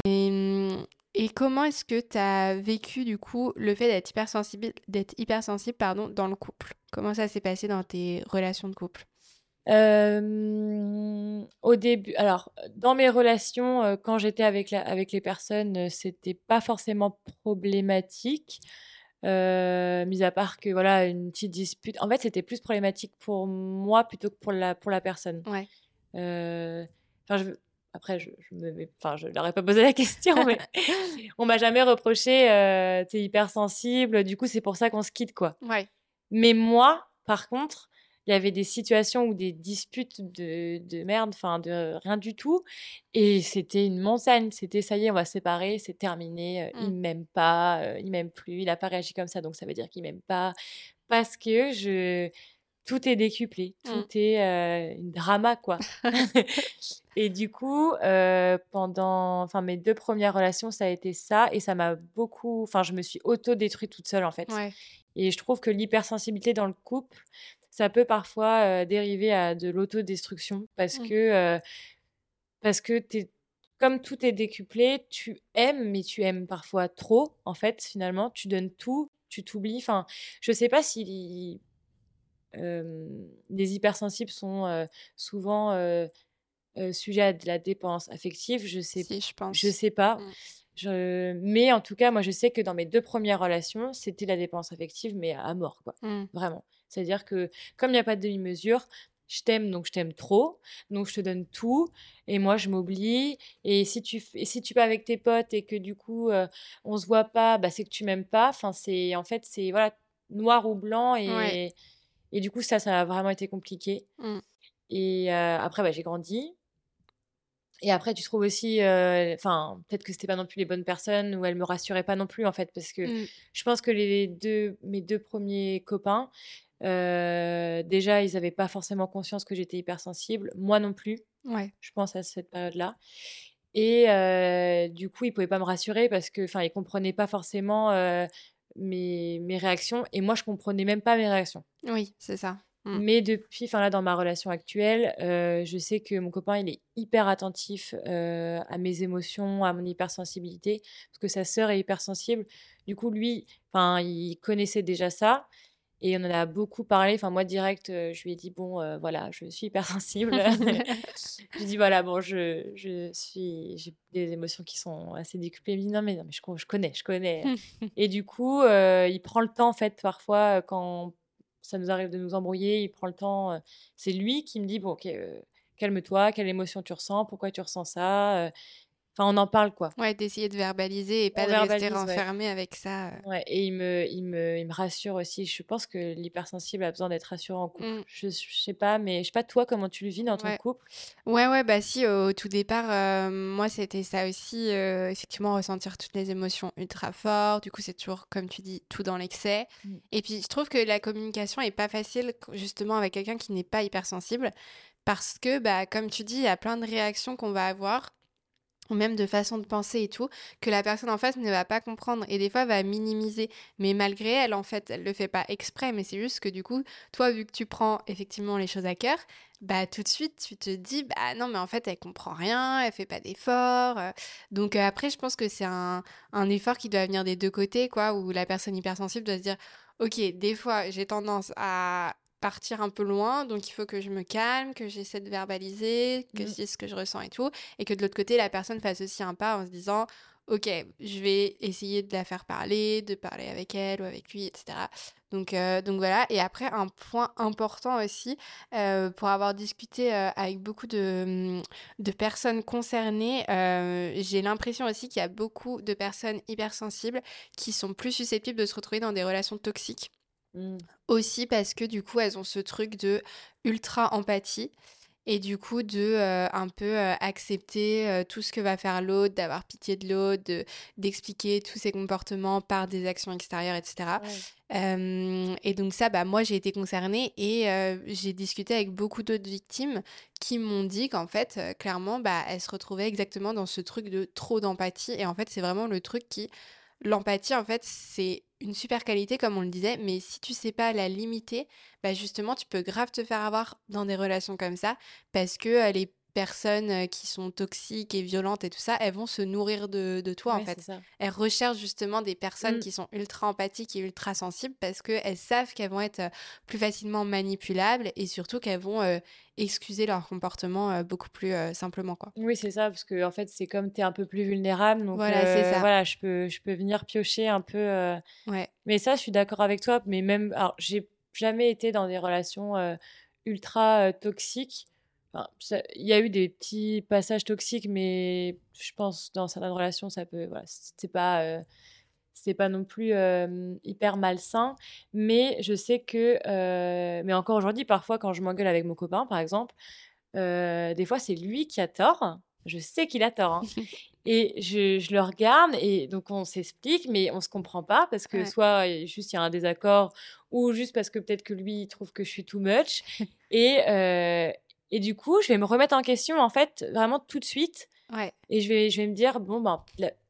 Et, et comment est-ce que tu as vécu du coup le fait d'être hypersensible, d'être hypersensible pardon, dans le couple? Comment ça s'est passé dans tes relations de couple?
Au début, alors dans mes relations, euh, quand j'étais avec, la, avec les personnes, euh, c'était pas forcément problématique, mis à part que voilà une petite dispute. En fait, c'était plus problématique pour moi plutôt que pour la pour la personne. Ouais. Enfin, je, après, je, je me, enfin, je leur ai pas posé la question, mais [laughs] on m'a jamais reproché, euh, t'es hypersensible, du coup, c'est pour ça qu'on se quitte, quoi. Ouais. Mais moi, par contre, il y avait des situations ou des disputes de, de merde, enfin, de rien du tout. Et c'était une montagne. C'était ça y est, on va se séparer, c'est terminé. Euh, Il mmh. m'aime pas, euh, il m'aime plus, il a pas réagi comme ça, donc ça veut dire qu'il m'aime pas. Parce que je, tout est décuplé, mmh. tout est euh, une drama quoi. [laughs] et du coup, euh, pendant, enfin mes deux premières relations, ça a été ça et ça m'a beaucoup, enfin je me suis auto détruite toute seule en fait. Et je trouve que l'hypersensibilité dans le couple, ça peut parfois dériver à de l'autodestruction parce mmh. que parce que comme tout est décuplé, tu aimes, mais tu aimes parfois trop, en fait, finalement. Tu donnes tout, tu t'oublies. Enfin, je sais pas si les hypersensibles sont souvent sujets à de la dépense affective. Je sais,
je pense.
Je sais pas. Mmh. Je... Mais en tout cas, moi, je sais que dans mes deux premières relations, c'était la dépense affective, mais à mort, quoi. Mmh. Vraiment. C'est-à-dire que comme il n'y a pas de demi-mesure, je t'aime, donc je t'aime trop, donc je te donne tout, et moi je m'oublie. Et si tu et si tu pas avec tes potes et que du coup on on se voit pas, bah c'est que tu m'aimes pas. Enfin c'est en fait c'est voilà noir ou blanc et et du coup ça ça a vraiment été compliqué. Mmh. Et après bah, j'ai grandi. Et après, tu trouves aussi, enfin, peut-être que c'était pas non plus les bonnes personnes ou elles me rassuraient pas non plus en fait, parce que mmh. je pense que les deux, mes deux premiers copains, déjà, ils n'avaient pas forcément conscience que j'étais hypersensible, moi non plus.
Ouais.
Je pense à cette période-là. Et du coup, ils pouvaient pas me rassurer parce que, enfin, ils comprenaient pas forcément mes, mes réactions et moi, je comprenais même pas mes réactions.
Oui, c'est ça.
Mmh. Mais depuis, enfin là, dans ma relation actuelle, je sais que mon copain, il est hyper attentif à mes émotions, à mon hypersensibilité, parce que sa sœur est hypersensible. Du coup, lui, enfin, il connaissait déjà ça. Et on en a beaucoup parlé. Enfin, moi, direct, je lui ai dit, bon, voilà, je suis hypersensible. [laughs] [laughs] je lui ai dit, voilà, bon, je, je suis, j'ai des émotions qui sont assez décuplées. Il me dit, non, mais, non, mais je, je connais, je connais. [laughs] et du coup, il prend le temps, en fait, parfois, quand ça nous arrive de nous embrouiller, il prend le temps. c'est lui qui me dit bon, calme-toi, quelle émotion tu ressens, pourquoi tu ressens ça. Enfin, on en parle quoi.
Ouais, d'essayer de verbaliser et pas de rester renfermé avec ça.
Ouais, et il me, il, me, il me rassure aussi. Je pense que l'hypersensible a besoin d'être rassuré en couple. Mmh. Je, je, sais pas, mais je sais pas toi comment tu le vis dans ton couple?
Ouais, ouais, bah si, au, tout départ, moi c'était ça aussi, effectivement, ressentir toutes les émotions ultra fort. Du coup, c'est toujours, comme tu dis, tout dans l'excès. Mmh. Et puis, je trouve que la communication est pas facile, justement, avec quelqu'un qui n'est pas hypersensible. Parce que, bah, comme tu dis, il y a plein de réactions qu'on va avoir ou même de façon de penser et tout, que la personne en face ne va pas comprendre et des fois va minimiser. Mais malgré elle, en fait, elle le fait pas exprès, mais c'est juste que du coup, toi, vu que tu prends effectivement les choses à cœur, bah tout de suite, tu te dis, bah non, mais en fait, elle comprend rien, elle fait pas d'effort. Euh. Donc euh, après, je pense que c'est un, un effort qui doit venir des deux côtés, quoi, où la personne hypersensible doit se dire, ok, des fois, j'ai tendance à partir un peu loin, donc il faut que je me calme, que j'essaie de verbaliser, que c'est mmh. ce que je ressens et tout, et que de l'autre côté, la personne fasse aussi un pas en se disant, ok, je vais essayer de la faire parler, de parler avec elle ou avec lui, etc. Donc, euh, donc voilà. Et après, un point important aussi, euh, pour avoir discuté euh, avec beaucoup de, de personnes concernées, j'ai l'impression aussi qu'il y a beaucoup de personnes hypersensibles qui sont plus susceptibles de se retrouver dans des relations toxiques. Mmh. Aussi parce que du coup, elles ont ce truc de ultra empathie et du coup de un peu accepter tout ce que va faire l'autre, d'avoir pitié de l'autre, d'expliquer tous ses comportements par des actions extérieures, etc. et donc ça, bah, moi j'ai été concernée et j'ai discuté avec beaucoup d'autres victimes qui m'ont dit qu'en fait, clairement, bah, elles se retrouvaient exactement dans ce truc de trop d'empathie. Et en fait, c'est vraiment le truc qui l'empathie, en fait, c'est une super qualité, comme on le disait, mais si tu sais pas la limiter, bah justement, tu peux grave te faire avoir dans des relations comme ça, parce que les personnes qui sont toxiques et violentes et tout ça, elles vont se nourrir de, de toi en fait. Elles recherchent justement des personnes mmh. qui sont ultra empathiques et ultra sensibles parce qu'elles savent qu'elles vont être plus facilement manipulables et surtout qu'elles vont excuser leur comportement beaucoup plus simplement quoi.
Oui, c'est ça parce que en fait, c'est comme tu es un peu plus vulnérable donc voilà, c'est ça. voilà, je peux je peux venir piocher un peu
Ouais.
Mais ça, je suis d'accord avec toi, mais même alors j'ai jamais été dans des relations ultra toxiques il y a eu des petits passages toxiques, mais je pense dans certaines relations, ça peut. Voilà, c'est pas. Euh, c'est pas non plus hyper malsain, mais je sais que, mais encore aujourd'hui, parfois quand je m'engueule avec mon copain, par exemple, des fois c'est lui qui a tort, je sais qu'il a tort, hein. [laughs] et je, je, le regarde, et donc on s'explique, mais on se comprend pas, parce que soit juste il y a un désaccord, ou juste parce que peut-être que lui il trouve que je suis too much, [laughs] et, et du coup, je vais me remettre en question, en fait, vraiment tout de suite.
Ouais.
Et je vais, je vais me dire, bon, ben,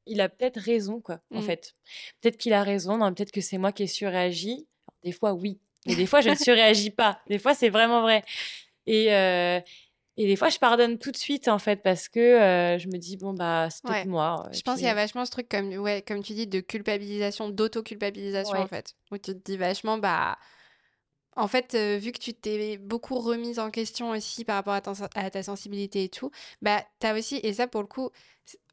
il a, peut-être raison, quoi, en mmh. fait. Peut-être qu'il a raison, peut-être que c'est moi qui ai surréagi. des fois, oui. Et des fois, je ne [laughs] surréagis pas. Des fois, c'est vraiment vrai. Et, euh, et des fois, je pardonne tout de suite, en fait, parce que euh, je me dis, bon, bah, c'est peut-être moi.
Je pense qu'il y a vachement ce truc, comme, ouais, comme tu dis, de culpabilisation, d'auto-culpabilisation, en fait. Où tu te dis vachement, bah. En fait, euh, vu que tu t'es beaucoup remise en question aussi par rapport à, à ta sensibilité et tout, bah, t'as aussi, et ça pour le coup,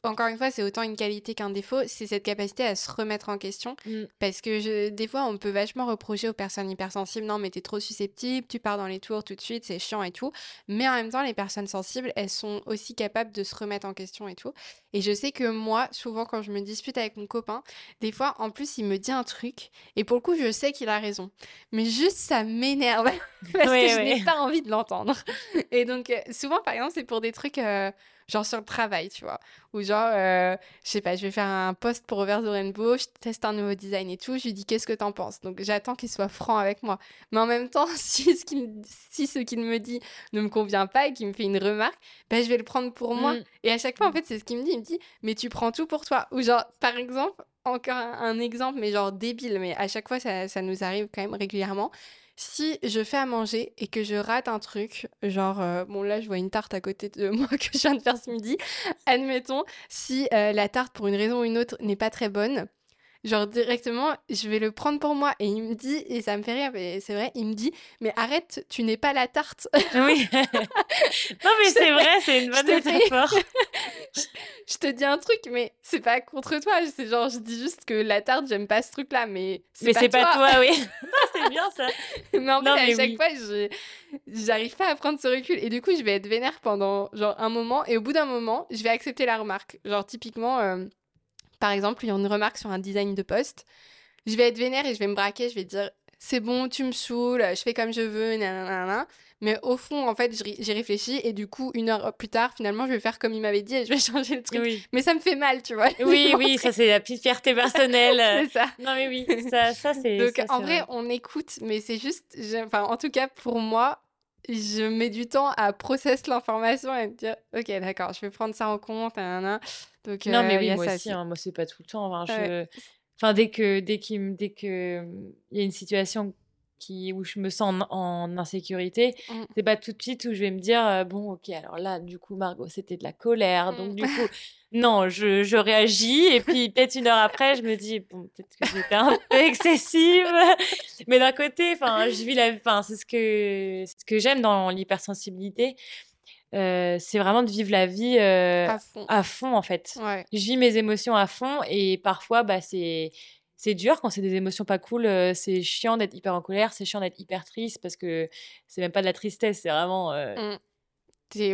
encore une fois, c'est autant une qualité qu'un défaut, c'est cette capacité à se remettre en question. Mm. Parce que je, des fois, on peut vachement reprocher aux personnes hypersensibles, non, mais t'es trop susceptible, tu pars dans les tours tout de suite, c'est chiant et tout. Mais en même temps, les personnes sensibles, elles sont aussi capables de se remettre en question et tout. Et je sais que moi, souvent, quand je me dispute avec mon copain, des fois, en plus, il me dit un truc, et pour le coup, je sais qu'il a raison. Mais juste, ça m'énerve, [laughs] parce que je n'ai pas envie de l'entendre. Et donc, euh, souvent, par exemple, c'est pour des trucs... Euh, genre sur le travail, tu vois. Ou genre, euh, je sais pas, je vais faire un post pour Over the Rainbow, je teste un nouveau design et tout, je lui dis qu'est-ce que t'en penses? Donc j'attends qu'il soit franc avec moi. Mais en même temps, [laughs] si ce qu'il si ce qu'il me dit ne me convient pas et qu'il me fait une remarque, ben je vais le prendre pour moi. Mm. Et à chaque fois, en fait, c'est ce qu'il me dit. Il me dit, mais tu prends tout pour toi. Ou genre, par exemple, encore un, exemple, mais genre débile, mais à chaque fois, ça, ça nous arrive quand même régulièrement si je fais à manger et que je rate un truc, genre, euh, bon là je vois une tarte à côté de [laughs] moi que je viens de faire ce midi, admettons, si euh, la tarte pour une raison ou une autre n'est pas très bonne, Genre directement, je vais le prendre pour moi. Et il me dit, et ça me fait rire, mais c'est vrai, il me dit, mais arrête, tu n'es pas la tarte.
Oui. [laughs] non, mais c'est vrai, c'est une bonne métaphore. [laughs]
je, te dis un truc, mais c'est pas contre toi. C'est genre, je dis juste que la tarte, j'aime pas ce truc-là, mais
c'est pas, pas, toi. oui. [laughs] c'est bien ça.
Mais en fait, à chaque fois, je j'arrive pas à prendre ce recul. Et du coup, je vais être vénère pendant genre un moment. Et au bout d'un moment, je vais accepter la remarque. Genre, typiquement. Euh, par exemple, il y a une remarque sur un design de poste. Je vais être vénère et je vais me braquer, je vais dire c'est bon, tu me saoules, je fais comme je veux, nanana. Mais au fond, en fait, j'ai réfléchi et du coup, une heure plus tard, finalement, je vais faire comme il m'avait dit et je vais [laughs] changer le truc. Mais ça me fait mal, tu vois.
Oui, [laughs] oui, ça c'est la petite fierté personnelle. [laughs]
c'est ça.
Non, mais oui, ça, ça c'est.
Donc en vrai, on écoute, mais c'est juste, enfin, en tout cas, pour moi, je mets du temps à process l'information et me dire, ok, d'accord, je vais prendre ça en compte. Nanana
non, mais oui, moi aussi, hein, moi, c'est pas tout le temps. Enfin, enfin dès que dès qu'il dès que il y a une situation qui où je me sens en, insécurité, mmh. c'est pas tout de suite où je vais me dire bon ok alors là du coup Margot c'était de la colère donc du mmh. coup non je, je réagis et puis peut-être une heure après je me dis bon peut-être que j'étais un peu excessive [laughs] mais d'un côté enfin je vis la enfin c'est ce que ce que j'aime dans l'hypersensibilité c'est vraiment de vivre la vie à, fond. en fait. Je vis mes émotions à fond et parfois bah c'est c'est dur quand c'est des émotions pas cool. c'est chiant d'être hyper en colère, c'est chiant d'être hyper triste parce que c'est même pas de la tristesse, c'est vraiment mmh.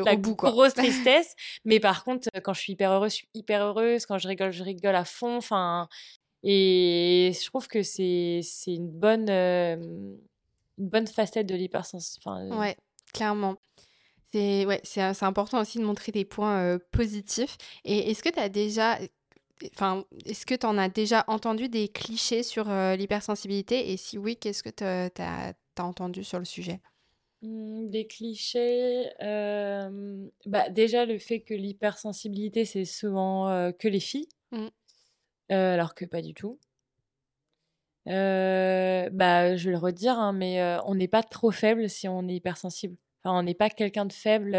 la grosse [laughs] tristesse. Mais par contre, quand je suis hyper heureuse, je suis hyper heureuse. Quand je rigole, je rigole à fond. Enfin, et je trouve que c'est c'est une bonne une bonne facette de l'hypersens. Enfin,
ouais, clairement. C'est ouais, c'est important aussi de montrer des points positifs. Et est-ce que tu as déjà, enfin, est-ce que tu en as déjà entendu des clichés sur l'hypersensibilité? Et si oui, qu'est-ce que tu as, entendu sur le sujet?
Mmh, Des clichés, bah, déjà le fait que l'hypersensibilité, c'est souvent que les filles, mmh. alors que pas du tout. bah, je vais le redire, hein, mais on n'est pas trop faible si on est hypersensible on n'est pas quelqu'un de faible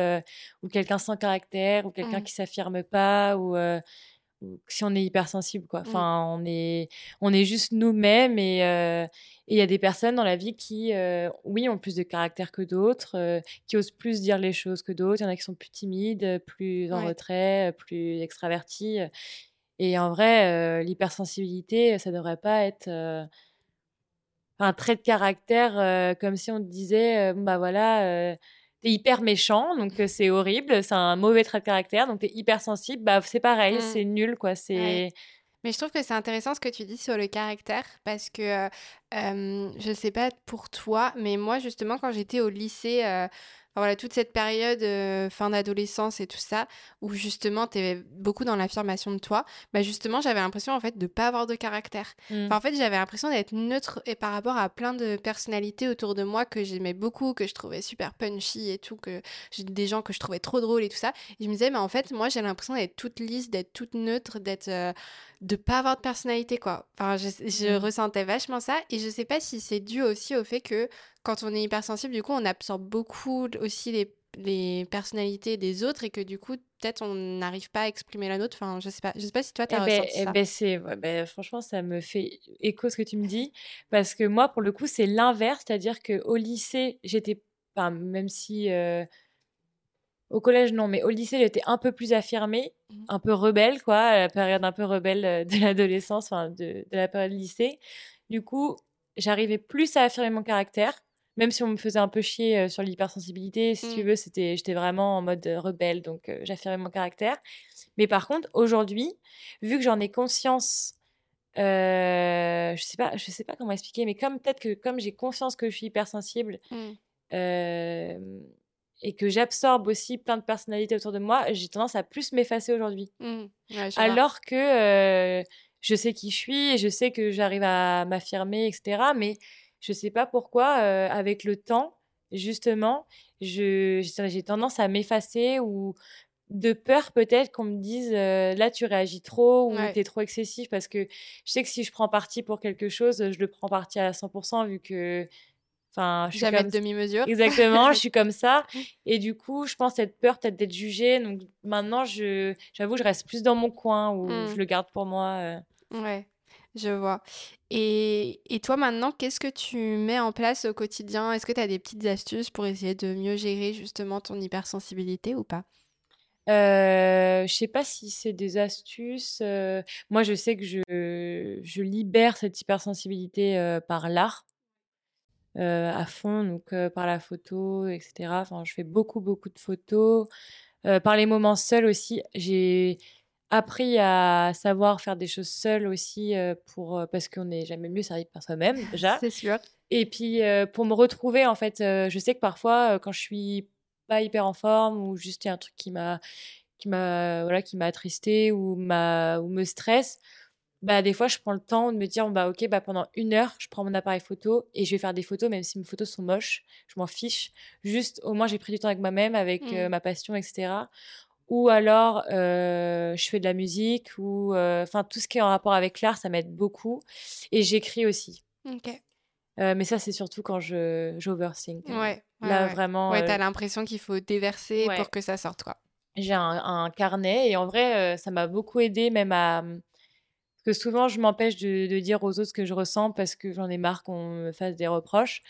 ou quelqu'un sans caractère ou quelqu'un mmh. qui s'affirme pas ou, si on est hypersensible quoi. Mmh. Enfin, on est on est juste nous-mêmes et il y a des personnes dans la vie qui oui, ont plus de caractère que d'autres, qui osent plus dire les choses que d'autres, il y en a qui sont plus timides, plus en retrait, plus extravertis et en vrai l'hypersensibilité ça devrait pas être un trait de caractère comme si on disait bah voilà t'es hyper méchant donc c'est horrible c'est un mauvais trait de caractère donc t'es hyper sensible bah c'est pareil mmh. c'est nul quoi c'est
Mais je trouve que c'est intéressant ce que tu dis sur le caractère parce que je sais pas pour toi, mais moi justement quand j'étais au lycée, voilà, toute cette période fin d'adolescence et tout ça, où justement tu es beaucoup dans l'affirmation de toi, bah justement j'avais l'impression en fait de pas avoir de caractère. Mmh. en fait j'avais l'impression d'être neutre et par rapport à plein de personnalités autour de moi que j'aimais beaucoup, que je trouvais super punchy et tout, que des gens que je trouvais trop drôles et tout ça. Et je me disais, mais en fait moi j'ai l'impression d'être toute lisse, d'être toute neutre, d'être de pas avoir de personnalité quoi. Enfin je, je mmh. ressentais vachement ça et je sais pas si c'est dû aussi au fait que quand on est hypersensible, du coup, on absorbe beaucoup aussi les, les personnalités des autres et que du coup, peut-être on n'arrive pas à exprimer la nôtre. Enfin, je sais pas, je sais pas si toi, tu as eh ben, ressenti
eh
ça.
Ben c'est, ben, franchement, ça me fait écho ce que tu me dis parce que moi, pour le coup, c'est l'inverse, c'est-à-dire qu'au lycée, j'étais, enfin, même si euh, au collège, non, mais au lycée, j'étais un peu plus affirmée, mmh. un peu rebelle, quoi, la période un peu rebelle euh, de l'adolescence, enfin, de, de la période lycée. Du coup, j'arrivais plus à affirmer mon caractère même si on me faisait un peu chier sur l'hypersensibilité, si tu mmh. veux, c'était, j'étais vraiment en mode rebelle, donc j'affirmais mon caractère. Mais par contre, aujourd'hui, vu que j'en ai conscience, je sais pas, je sais pas comment expliquer, mais comme peut-être que comme j'ai conscience que je suis hypersensible mmh. et que j'absorbe aussi plein de personnalités autour de moi, j'ai tendance à plus m'effacer aujourd'hui. Mmh. Alors que je sais qui je suis et je sais que j'arrive à m'affirmer, etc. Mais je sais pas pourquoi, euh, avec le temps, justement, j'ai tendance à m'effacer ou de peur peut-être qu'on me dise euh, là tu réagis trop ou tu es trop excessif parce que je sais que si je prends parti pour quelque chose, je le prends parti à 100% vu que
Enfin, je Jamais de demi-mesure.
Exactement, je [laughs] suis comme ça. Et du coup, je pense cette peur peut-être d'être jugée. Donc maintenant, je, j'avoue, je reste plus dans mon coin ou je mmh. le garde pour moi. Euh.
Ouais. Je vois. Et, et toi maintenant, qu'est-ce que tu mets en place au quotidien? Est-ce que tu as des petites astuces pour essayer de mieux gérer justement ton hypersensibilité ou pas?
Euh, je sais pas si c'est des astuces. Euh, moi, je sais que je, je libère cette hypersensibilité euh, par l'art euh, à fond, donc par la photo, etc. Enfin, je fais beaucoup, beaucoup de photos. par les moments seuls aussi, j'ai appris à savoir faire des choses seules aussi pour parce qu'on n'est jamais mieux servi par soi-même [laughs] déjà.
C'est sûr.
Et puis pour me retrouver en fait, je sais que parfois quand je suis pas hyper en forme ou juste il y a un truc qui m'a qui m'a voilà qui m'a attristé ou m'a ou me stresse, bah des fois je prends le temps de me dire bah ok bah pendant une heure je prends mon appareil photo et je vais faire des photos même si mes photos sont moches, je m'en fiche. Juste au moins j'ai pris du temps avec moi-même, avec mmh. ma passion, etc ou alors je fais de la musique ou enfin tout ce qui est en rapport avec l'art ça m'aide beaucoup et j'écris aussi.
Ok.
Mais ça c'est surtout quand je j'overthink
ouais,
là vraiment
ouais t'as l'impression qu'il faut déverser pour que ça sorte quoi.
J'ai un, carnet et en vrai ça m'a beaucoup aidé même à mmh, parce que souvent je m'empêche de, dire aux autres ce que je ressens parce que j'en ai marre qu'on me fasse des reproches.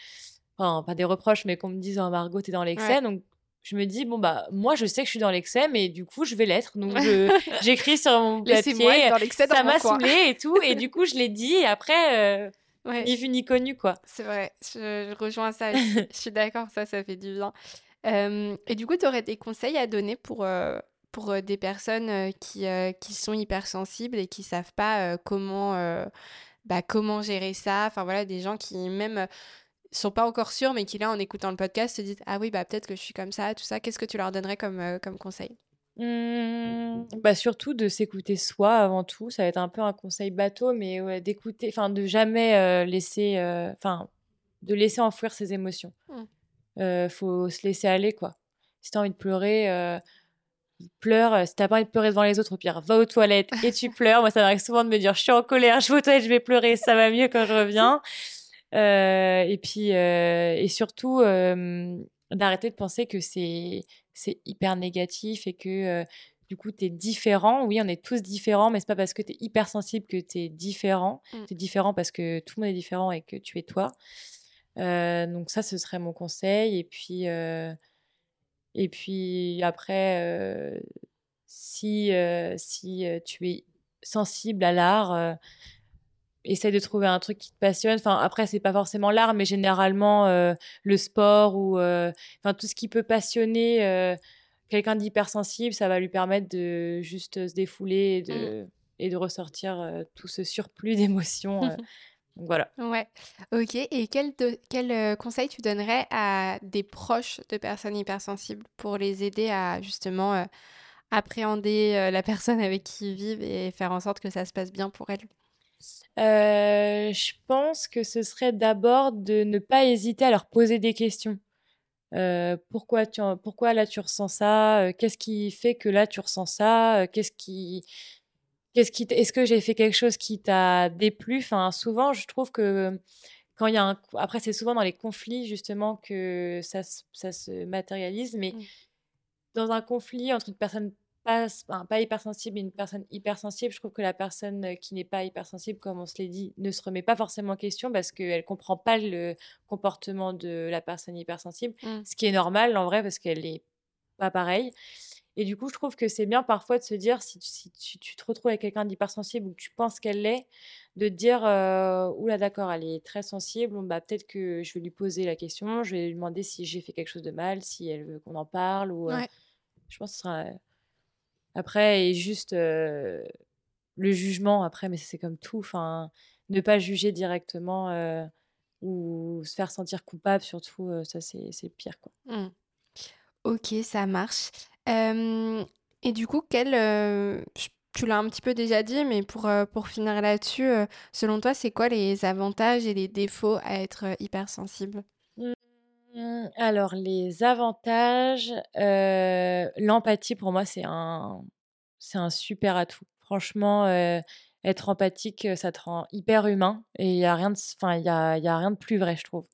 Enfin pas des reproches mais qu'on me dise oh Margot t'es dans l'excès donc je me dis bon bah moi je sais que je suis dans l'excès mais du coup je vais l'être. Donc [laughs] j'écris sur mon [laughs] papier ça m'a saoulé et tout. Et du coup je l'ai dit. Et après euh, ni vu ni connu quoi.
C'est vrai. Je, rejoins ça. [laughs] Je suis d'accord. Ça ça fait du bien. Et du coup tu aurais des conseils à donner pour euh, pour euh, des personnes qui qui sont hypersensibles et qui savent pas comment bah, comment gérer ça? Enfin voilà des gens qui même sont pas encore sûrs, mais qui là, en écoutant le podcast, se disent Ah oui, bah peut-être que je suis comme ça, tout ça. Qu'est-ce que tu leur donnerais comme, euh, comme conseil?
Mmh, bah surtout de s'écouter soi avant tout. Ça va être un peu un conseil bateau, mais d'écouter, enfin de jamais euh, laisser, euh, enfin de laisser enfouir ses émotions. Mmh. faut se laisser aller quoi. Si t'as envie de pleurer, pleure. Si t'as pas envie de pleurer devant les autres, au pire, va aux toilettes et tu [laughs] pleures. Moi, ça m'arrive souvent de me dire, je suis en colère, je vais aux toilettes, je vais pleurer, ça va mieux quand je reviens. Euh, et puis, euh, et surtout, euh, d'arrêter de penser que c'est hyper négatif et que du coup, tu es différent. Oui, on est tous différents, mais c'est pas parce que tu es hypersensible que tu es différent. Mmh. Tu es différent parce que tout le monde est différent et que tu es toi. donc ça, ce serait mon conseil. Et puis, et puis après, si, si tu es sensible à l'art, essaye de trouver un truc qui te passionne. Enfin, après, c'est pas forcément l'art, mais généralement euh, le sport ou euh, enfin tout ce qui peut passionner euh, quelqu'un d'hypersensible, ça va lui permettre de juste se défouler et de, mmh. et de ressortir tout ce surplus [laughs] d'émotions [laughs] voilà.
Ouais. Ok. Et quel, quel conseil tu donnerais à des proches de personnes hypersensibles pour les aider à justement appréhender la personne avec qui ils vivent et faire en sorte que ça se passe bien pour elles
Je pense que ce serait d'abord de ne pas hésiter à leur poser des questions. pourquoi, tu, pourquoi là tu ressens ça? Qu'est-ce qui fait que là tu ressens ça? Qu'est-ce qui Qu'est-ce qui est-ce que j'ai fait quelque chose qui t'a déplu? Enfin, souvent, je trouve que quand il y a un après c'est souvent dans les conflits justement que ça ça se matérialise mais mmh. dans un conflit entre une personne pas, pas hypersensible et une personne hypersensible, je trouve que la personne qui n'est pas hypersensible, comme on se l'est dit, ne se remet pas forcément en question parce qu'elle ne comprend pas le comportement de la personne hypersensible, mmh. ce qui est normal en vrai parce qu'elle n'est pas pareille. Et du coup, je trouve que c'est bien parfois de se dire, si, tu te retrouves avec quelqu'un d'hypersensible ou que tu penses qu'elle l'est, de te dire, euh, oula d'accord, elle est très sensible, bah, peut-être que je vais lui poser la question, je vais lui demander si j'ai fait quelque chose de mal, si elle veut qu'on en parle. Ou, je pense que ce sera... Après, et juste le jugement, après, mais c'est comme tout, enfin, ne pas juger directement ou se faire sentir coupable, surtout, ça c'est pire. Quoi.
Mmh. Ok, ça marche et du coup, quel, tu l'as un petit peu déjà dit, mais pour, pour finir là-dessus, selon toi, c'est quoi les avantages et les défauts à être hypersensible?
Mmh, alors, les avantages, l'empathie pour moi, c'est un, c'est un super atout. Franchement, être empathique, ça te rend hyper humain et il y a rien de, enfin, il y a, y a rien de plus vrai, je trouve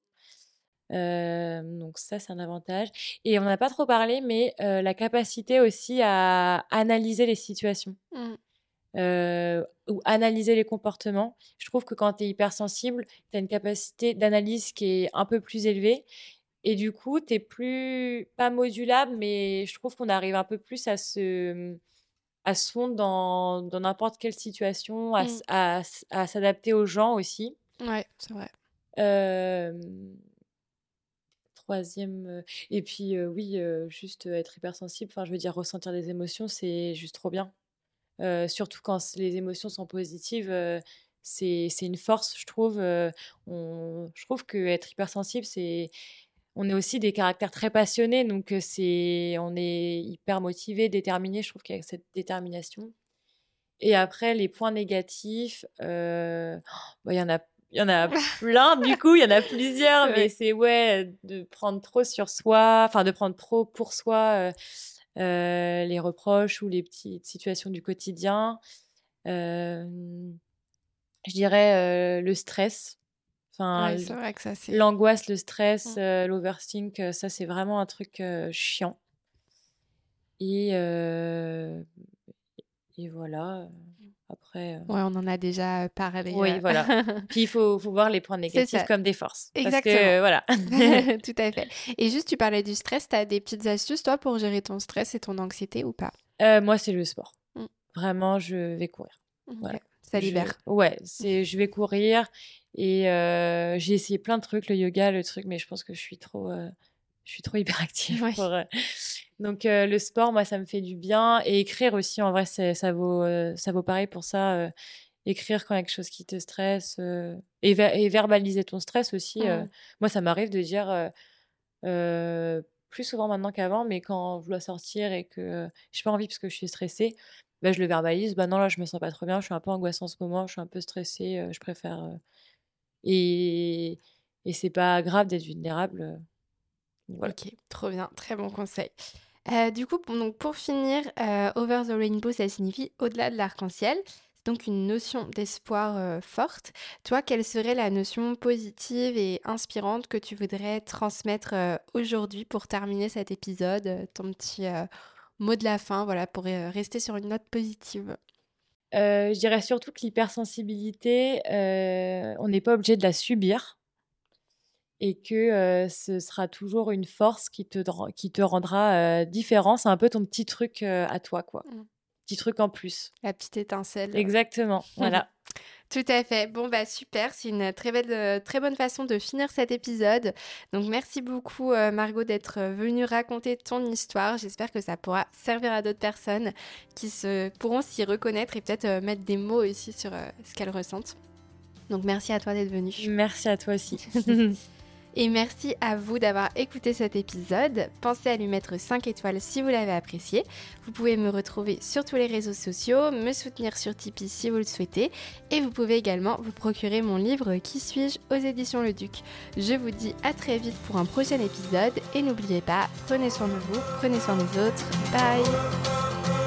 donc ça, c'est un avantage. Et on n'a pas trop parlé, mais la capacité aussi à analyser les situations. Mmh. ou analyser les comportements. Je trouve que quand tu es hypersensible, tu as une capacité d'analyse qui est un peu plus élevée. Et du coup, tu es plus, pas modulable, mais je trouve qu'on arrive un peu plus à se, à se fondre dans n'importe quelle situation, à, mmh. à, à s'adapter aux gens aussi.
Ouais, c'est vrai.
Troisième, et puis oui, juste être hypersensible, enfin je veux dire ressentir des émotions, c'est juste trop bien. surtout quand les émotions sont positives, c'est une force, je trouve. on, je trouve qu'être hypersensible, c'est on est aussi des caractères très passionnés, donc c'est on est hyper motivé, déterminé. Je trouve qu'avec cette détermination. Et après, les points négatifs, bah, il y en a il y en a [laughs] plein, du coup, il y en a plusieurs, mais c'est ouais, de prendre trop sur soi, enfin de prendre trop pour soi euh, les reproches ou les petites situations du quotidien. Euh, je dirais le stress.
Enfin.
L'angoisse, le stress, mmh. l'overthink, ça c'est vraiment un truc chiant. Et, et voilà. Après.
Euh ouais, on en a déjà parlé.
Oui, euh. voilà. [laughs] Puis il faut, faut, voir les points négatifs comme des forces. Exactement. Parce que, voilà. [laughs] [laughs]
Tout à fait. Et juste, tu parlais du stress. Tu as des petites astuces, toi, pour gérer ton stress et ton anxiété ou pas?
Euh, Moi, c'est le sport. Mmh. Vraiment, je vais courir.
Ça libère.
Ouais, c'est je vais courir et j'ai essayé plein de trucs, le yoga, le truc, mais je pense que je suis trop, je suis trop [laughs] hyperactive. Ouais. Donc le sport, moi, ça me fait du bien. Et écrire aussi, en vrai, ça vaut, ça vaut pareil pour ça. écrire quand il y a quelque chose qui te stresse. Et, et, verbaliser ton stress aussi. Mmh. moi, ça m'arrive de dire plus souvent maintenant qu'avant, mais quand je dois sortir et que j'ai pas envie parce que je suis stressée, bah, je le verbalise. Bah non, là, je me sens pas trop bien, je suis un peu angoissée en ce moment, je suis un peu stressée, je préfère. Et, et c'est pas grave d'être vulnérable.
Ok, trop bien, très bon conseil. Euh, du coup, donc pour finir, euh, Over the Rainbow, ça signifie au-delà de l'arc-en-ciel. C'est donc une notion d'espoir euh, forte. Toi, quelle serait la notion positive et inspirante que tu voudrais transmettre aujourd'hui pour terminer cet épisode Ton petit mot de la fin, voilà, pour rester sur une note positive?
Je dirais surtout que l'hypersensibilité, on n'est pas obligé de la subir et que ce sera toujours une force qui te, qui te rendra différent. C'est un peu ton petit truc à toi, quoi. Mmh. Petit truc en plus.
La petite étincelle.
Exactement, [laughs] voilà.
Tout à fait. Bon, bah super. C'est une très, belle, très bonne façon de finir cet épisode. Donc, merci beaucoup, Margot, d'être venue raconter ton histoire. J'espère que ça pourra servir à d'autres personnes qui se, pourront s'y reconnaître et peut-être mettre des mots aussi sur ce qu'elles ressentent. Donc merci à toi d'être venu.
Merci à toi aussi. [laughs]
Et merci à vous d'avoir écouté cet épisode. Pensez à lui mettre 5 étoiles si vous l'avez apprécié. Vous pouvez me retrouver sur tous les réseaux sociaux, me soutenir sur Tipeee si vous le souhaitez. Et vous pouvez également vous procurer mon livre Qui suis-je aux éditions Le Duc. Je vous dis à très vite pour un prochain épisode. Et n'oubliez pas, prenez soin de vous, prenez soin des autres. Bye